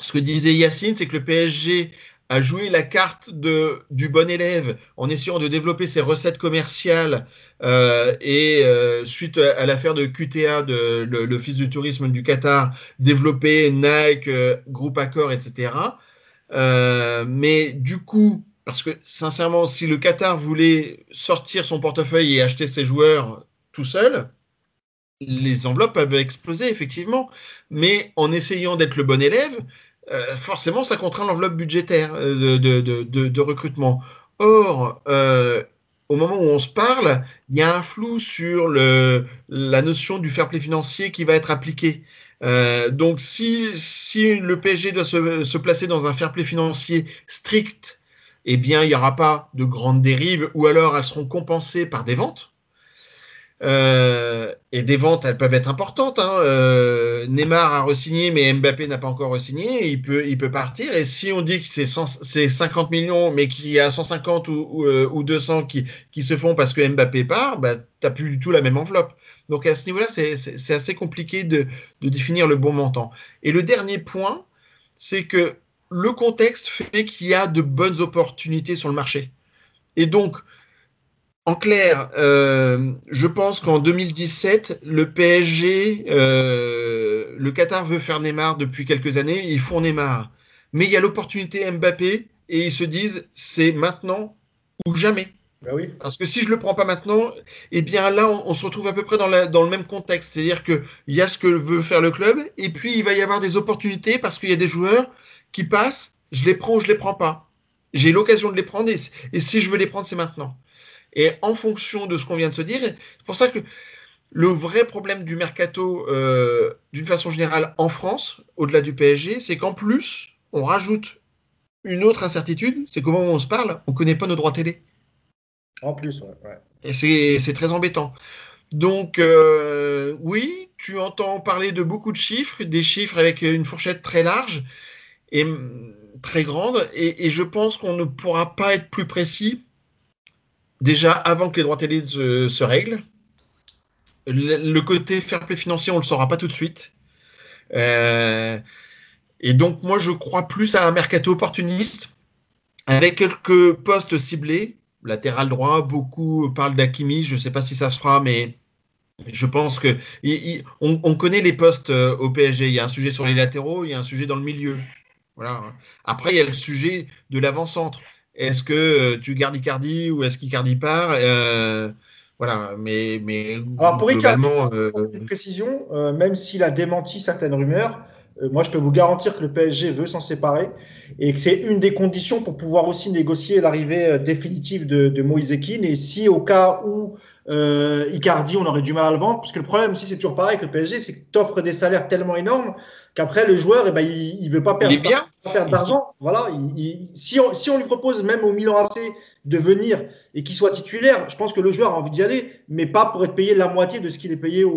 Ce que disait Yacine, c'est que le PSG a joué la carte de, du bon élève en essayant de développer ses recettes commerciales euh, et euh, suite à, l'affaire de QTA, de l'Office du tourisme du Qatar, développer Nike, euh, Groupe Accor, etc. mais du coup, parce que sincèrement, si le Qatar voulait sortir son portefeuille et acheter ses joueurs tout seul, les enveloppes avaient explosé, effectivement. Mais en essayant d'être le bon élève, forcément, ça contraint l'enveloppe budgétaire euh, de, recrutement. Or, au moment où on se parle, il y a un flou sur la notion du fair play financier qui va être appliqué. donc, si, le PSG doit se, placer dans un fair play financier strict, eh bien, il n'y aura pas de grandes dérives, ou alors elles seront compensées par des ventes. Euh, et des ventes, elles peuvent être importantes. Hein. Euh, Neymar a re-signé, mais Mbappé n'a pas encore re-signé. Il peut, il peut partir. Et si on dit que c'est 50 millions, mais qu'il y a 150 ou, ou, 200 qui, qui, se font parce que Mbappé part, bah, tu n'as plus du tout la même enveloppe. Donc à ce niveau-là, c'est assez compliqué de, définir le bon montant. Et le dernier point, c'est que le contexte fait qu'il y a de bonnes opportunités sur le marché. Et donc, en clair, euh, je pense qu'en 2017, le PSG, euh, le Qatar veut faire Neymar depuis quelques années, ils font Neymar. Mais il y a l'opportunité Mbappé et ils se disent c'est maintenant ou jamais. Ben oui. Parce que si je le prends pas maintenant, eh bien là, on, se retrouve à peu près dans, dans le même contexte. C'est-à-dire qu'il y a ce que veut faire le club, et puis il va y avoir des opportunités parce qu'il y a des joueurs qui passent, je les prends ou je les prends pas. J'ai l'occasion de les prendre, et si je veux les prendre, c'est maintenant. Et en fonction de ce qu'on vient de se dire, c'est pour ça que le vrai problème du mercato, euh, d'une façon générale, en France, au-delà du PSG, c'est qu'en plus, on rajoute une autre incertitude, c'est qu'au moment où on se parle, on ne connaît pas nos droits télé. En plus, ouais. Et c'est très embêtant. Donc, euh, oui, tu entends parler de beaucoup de chiffres, des chiffres avec une fourchette très large et très grande, et, et je pense qu'on ne pourra pas être plus précis déjà avant que les droits télé se, règlent. Le, côté fair play financier, on ne le saura pas tout de suite. Euh, et donc, moi, je crois plus à un mercato opportuniste avec quelques postes ciblés. Latéral droit, beaucoup parlent d'Akimi. Je ne sais pas si ça se fera, mais je pense que on, connaît les postes euh, au PSG. Il y a un sujet sur les latéraux, il y a un sujet dans le milieu. Voilà. Après, il y a le sujet de l'avant-centre. Est-ce que euh, tu gardes Icardi ou est-ce qu'Icardi part euh, Voilà, mais, mais Alors pour Icardi, euh, une précision, même s'il a démenti certaines rumeurs, moi je peux vous garantir que le PSG veut s'en séparer et que c'est une des conditions pour pouvoir aussi négocier l'arrivée définitive de, de Moïse Ekin. Et si au cas où Icardi, on aurait du mal à le vendre, parce que le problème aussi c'est toujours pareil avec le PSG, c'est que tu offres des salaires tellement énormes qu'après le joueur, eh ben, il ne veut pas perdre, d'argent. Voilà, si, on, si, on, lui propose même au Milan AC de venir et qu'il soit titulaire, je pense que le joueur a envie d'y aller, mais pas pour être payé la moitié de ce qu'il est payé au,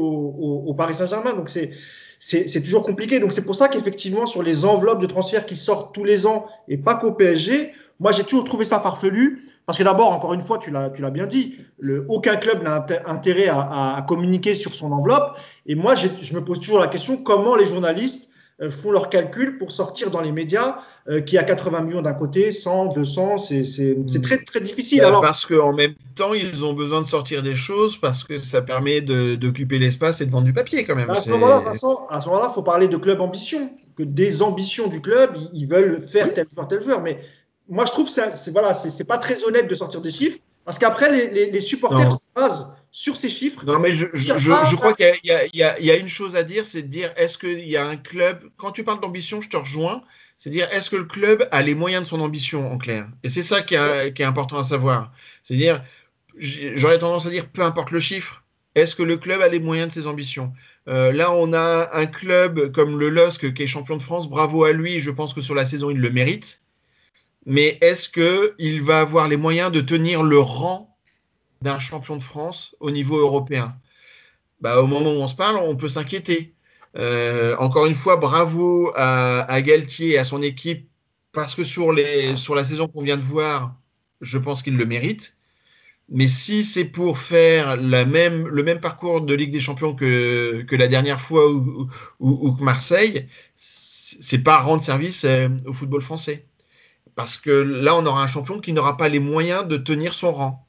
au, Paris Saint-Germain. Donc c'est c'est toujours compliqué. Donc c'est pour ça qu'effectivement sur les enveloppes de transfert qui sortent tous les ans et pas qu'au PSG, moi j'ai toujours trouvé ça farfelu. Parce que d'abord, encore une fois, tu l'as, bien dit, le, aucun club n'a intérêt à, à, communiquer sur son enveloppe. Et moi, je me pose toujours la question comment les journalistes euh, font leurs calculs pour sortir dans les médias euh, qui a 80 millions d'un côté, 100, 200, c'est hmm. très très difficile. Bah, Alors, parce qu'en même temps, ils ont besoin de sortir des choses parce que ça permet d'occuper l'espace et de vendre du papier quand même. À ce moment-là, à ce moment-là, il faut parler de club ambition, que des ambitions du club, ils, veulent faire tel joueur, tel joueur. Mais moi, je trouve que c'est voilà, c'est pas très honnête de sortir des chiffres parce qu'après, les, les, supporters se basent sur ces chiffres. Non, mais je, je, je, crois qu'il y, y, y, a une chose à dire, c'est de dire est-ce qu'il y a un club. Quand tu parles d'ambition, je te rejoins. C'est dire est-ce que le club a les moyens de son ambition en clair? Et c'est ça qui, qui, est important à savoir. C'est dire j'aurais tendance à dire peu importe le chiffre, est-ce que le club a les moyens de ses ambitions? Euh, Là, on a un club comme le LOSC qui est champion de France. Bravo à lui. Je pense que sur la saison, il le mérite mais est-ce qu'il va avoir les moyens de tenir le rang d'un champion de France au niveau européen? Bah, Au moment où on se parle, on peut s'inquiéter. Euh, encore une fois, bravo à, Galtier et à son équipe, parce que sur, la saison qu'on vient de voir, je pense qu'il le mérite. Mais si c'est pour faire le même parcours de Ligue des Champions que, la dernière fois ou que Marseille, c'est pas rendre service euh, au football français. Parce que là, on aura un champion qui n'aura pas les moyens de tenir son rang.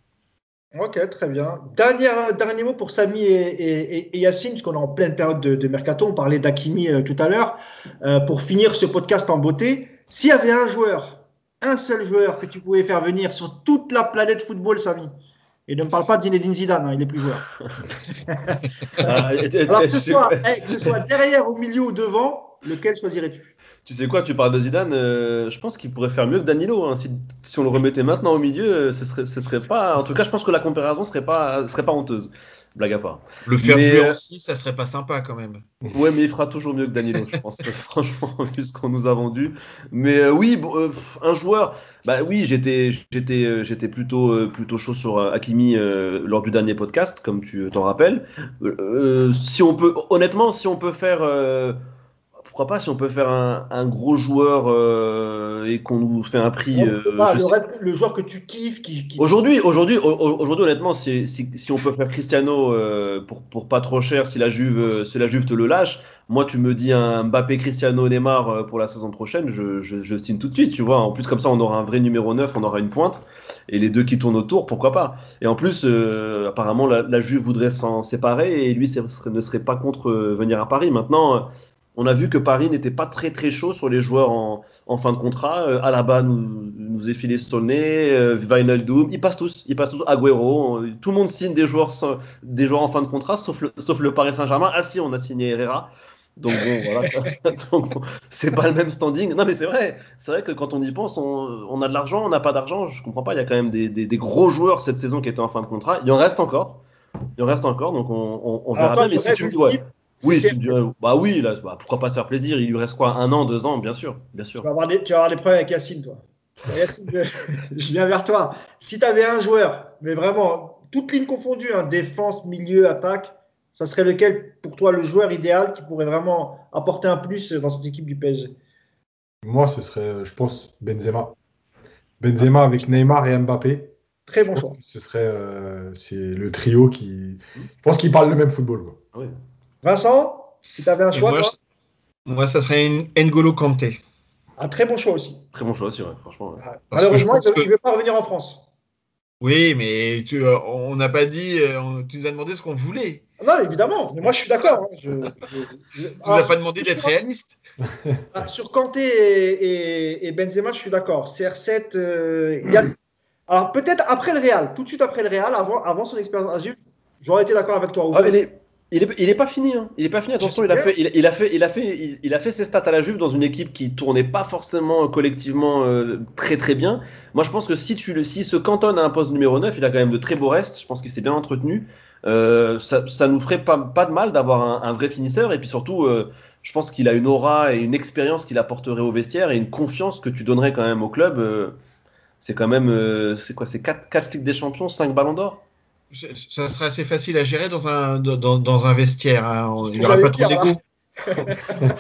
Ok, très bien. Dernier, dernier mot pour Samy et, et, Yacine, puisqu'on est en pleine période de, mercato. On parlait d'Akimi euh, tout à l'heure. Euh, pour finir ce podcast en beauté, s'il y avait un joueur, un seul joueur que tu pouvais faire venir sur toute la planète football, Samy, et ne me parle pas de Zinedine Zidane, hein, il est plus joueur. [laughs] Ah, Alors que ce soit, que ce soit derrière, au milieu ou devant, lequel choisirais-tu? Tu sais quoi, tu parles de Zidane, euh, je pense qu'il pourrait faire mieux que Danilo. Hein. Si, on le remettait maintenant au milieu, euh, ce serait, ce serait pas. En tout cas, je pense que la comparaison serait pas, serait pas honteuse. Blague à part. Le faire Mais, jouer euh, aussi, ça serait pas sympa quand même. Ouais, mais il fera toujours mieux que Danilo, je pense, [laughs] franchement, [laughs] vu ce qu'on nous a vendu. Mais euh, oui, bon, euh, un joueur, bah oui, j'étais, j'étais, j'étais plutôt, euh, plutôt chaud sur Hakimi lors du dernier podcast, comme tu t'en rappelles. Si on peut, honnêtement, si on peut faire, pourquoi pas, si on peut faire un, un gros joueur euh, et qu'on nous fait un prix. euh, le, le joueur que tu kiffes, qui, qui- Aujourd'hui, aujourd'hui, au- au- aujourd'hui, honnêtement, si, si, si on peut faire Cristiano euh, pour, pour pas trop cher, si la Juve, euh, si la Juve te le lâche, moi, tu me dis un Mbappé, Cristiano, Neymar pour la saison prochaine, je, je, je signe tout de suite, tu vois. En plus, comme ça, on aura un vrai numéro 9, on aura une pointe, et les deux qui tournent autour, pourquoi pas. Et en plus, euh, apparemment, la, la Juve voudrait s'en séparer, et lui ne serait pas contre venir à Paris. Maintenant, euh, on a vu que Paris n'était pas très très chaud sur les joueurs en, en fin de contrat. Euh, Alaba nous, nous est filé le nez, euh, ils passent tous, ils passent tous. Agüero, euh, tout le monde signe des joueurs, sans- des joueurs en fin de contrat, sauf le, sauf le Paris Saint-Germain. Ah si, on a signé Herrera. Donc bon, voilà. [laughs] C'est pas le même standing. Non mais c'est vrai, c'est vrai que quand on y pense, on, on a de l'argent, on n'a pas d'argent. Je comprends pas. Il y a quand même des, des- des gros joueurs cette saison qui étaient en fin de contrat. Il en reste encore. Il en reste encore. Donc on, on- on verra Alors, toi, bien. Mais si tu me dis ouais. Oui, tu bah oui, là, bah, pourquoi pas se faire plaisir? Il lui reste quoi? Un an, deux ans, bien sûr, bien sûr. Tu vas, avoir des, tu vas avoir des problèmes avec Yacine, toi. Yacine, je, je viens vers toi. Si tu avais un joueur, mais vraiment, toutes lignes confondues, hein, défense, milieu, attaque, ça serait lequel pour toi le joueur idéal qui pourrait vraiment apporter un plus dans cette équipe du PSG Moi, ce serait, euh, je pense, Benzema. Benzema avec Neymar et Mbappé. Très bon choix. ce serait euh, c'est le trio qui. Je pense qu'ils parlent le même football. quoi. Oui. Vincent, si tu avais un choix, moi, toi je- moi, ça serait une N'Golo Kanté. un très bon choix aussi. Très bon choix aussi, ouais, franchement. ouais. Parce Malheureusement, que je il ne que- veut pas revenir en France. Oui, mais tu, euh, on n'a pas dit, euh, on- tu nous as demandé ce qu'on voulait. Non, évidemment. Mais moi, je suis d'accord. hein. Je- je- je- Tu nous as pas demandé d'être sur- réaliste. Ah, Sur Kanté et, et- et Benzema, je suis d'accord. CR7, euh, il y a- alors peut-être après le Real, tout de suite après le Real, avant, avant son expérience à j'aurais été d'accord avec toi. Ah, est, il est, il est pas fini. Hein. Il est pas fini. Attention, il a fait, il, il a fait, il a fait, il, il a fait ses stats à la Juve dans une équipe qui tournait pas forcément euh, collectivement euh, très très bien. Moi, je pense que si tu le, s'il se cantonne à un poste numéro 9, il a quand même de très beaux restes. Je pense qu'il s'est bien entretenu. Euh, ça, ça nous ferait pas, pas de mal d'avoir un, un vrai finisseur. Et puis surtout, euh, je pense qu'il a une aura et une expérience qu'il apporterait au vestiaire et une confiance que tu donnerais quand même au club. C'est quand même, euh, c'est quoi, c'est 4, 4 Ligues des Champions, 5 Ballons d'Or? Ça serait assez facile à gérer dans un, dans, dans un vestiaire. hein. Il n'y aura pas trop dire, d'égo. [laughs]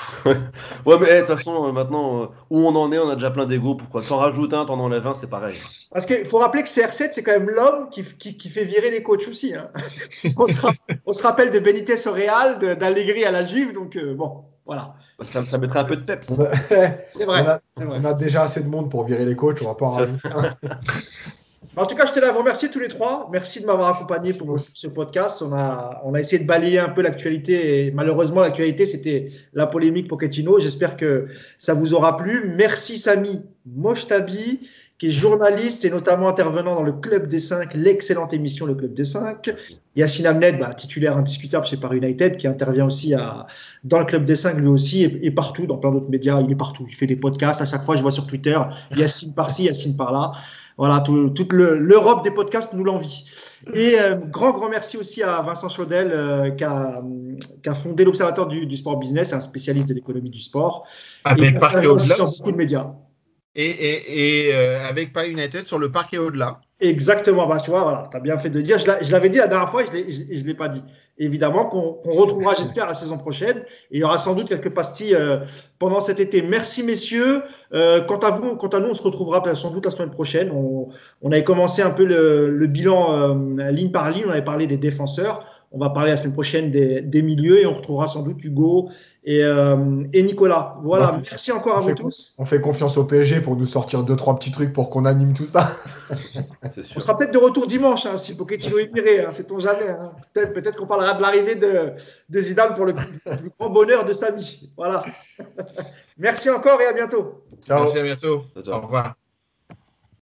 Ouais, mais eh, de toute façon, euh, maintenant, euh, où on en est, on a déjà plein d'ego. Pourquoi T'en rajoutes un, t'en enlèves un, c'est pareil. Parce qu'il faut rappeler que CR7, c'est quand même l'homme qui, qui- qui fait virer les coachs aussi. hein. [laughs] on, se, ra- on se rappelle de Benitez au Real, d'Allegri à la Juve, donc euh, bon, voilà. Ça, ça mettrait un peu de peps. [laughs] C'est vrai. on a- c'est vrai. on a déjà assez de monde pour virer les coachs, on va pas en rajouter. En tout cas, je tenais à vous remercier tous les trois. Merci de m'avoir accompagné pour ce podcast. On a, on a essayé de balayer un peu l'actualité. Et malheureusement, l'actualité, c'était la polémique Pochettino. J'espère que ça vous aura plu. Merci Samy Mochtabi, qui est journaliste et notamment intervenant dans le Club des 5, l'excellente émission Le Club des 5. Yacine Amned, bah, titulaire indiscutable chez Paris United, qui intervient aussi à, dans le Club des 5 lui aussi et, et partout, dans plein d'autres médias. Il est partout. Il fait des podcasts. À chaque fois, je vois sur Twitter, Yacine par-ci, Yacine par-là. Voilà, tout- toute le- l'Europe des podcasts nous l'envie. Et euh, grand, grand merci aussi à Vincent Chaudel, euh, qui, a, qui a fondé l'Observatoire du, du sport business, un spécialiste de l'économie du sport. Avec Ah, intervient aussi au-delà. beaucoup de médias. Et, et, et euh, avec Paris United sur le parc et au-delà. Exactement, bah, tu vois, voilà, tu as bien fait de dire. Je l'avais dit la dernière fois et je ne l'ai pas dit. Évidemment qu'on retrouvera, j'espère, la saison prochaine. Et il y aura sans doute quelques pastilles euh, pendant cet été. Merci, messieurs. Euh, quant, à vous, quant à nous, on se retrouvera sans doute la semaine prochaine. On, avait commencé un peu le, le bilan euh, ligne par ligne. On avait parlé des défenseurs. On va parler la semaine prochaine des, des milieux et on retrouvera sans doute Hugo et, euh, et Nicolas. Voilà, Ouais. merci encore à vous tous. On fait confiance au PSG pour nous sortir deux, trois petits trucs pour qu'on anime tout ça. [laughs] On sera peut-être de retour dimanche hein, si Pochettino est viré, hein, sait-on jamais. hein. Peut-être qu'on parlera de l'arrivée de, de Zidane pour le plus, plus grand bonheur de Samy. Voilà. [laughs] Merci encore et à bientôt. Ciao. Merci à bientôt. Ciao, ciao. Au revoir.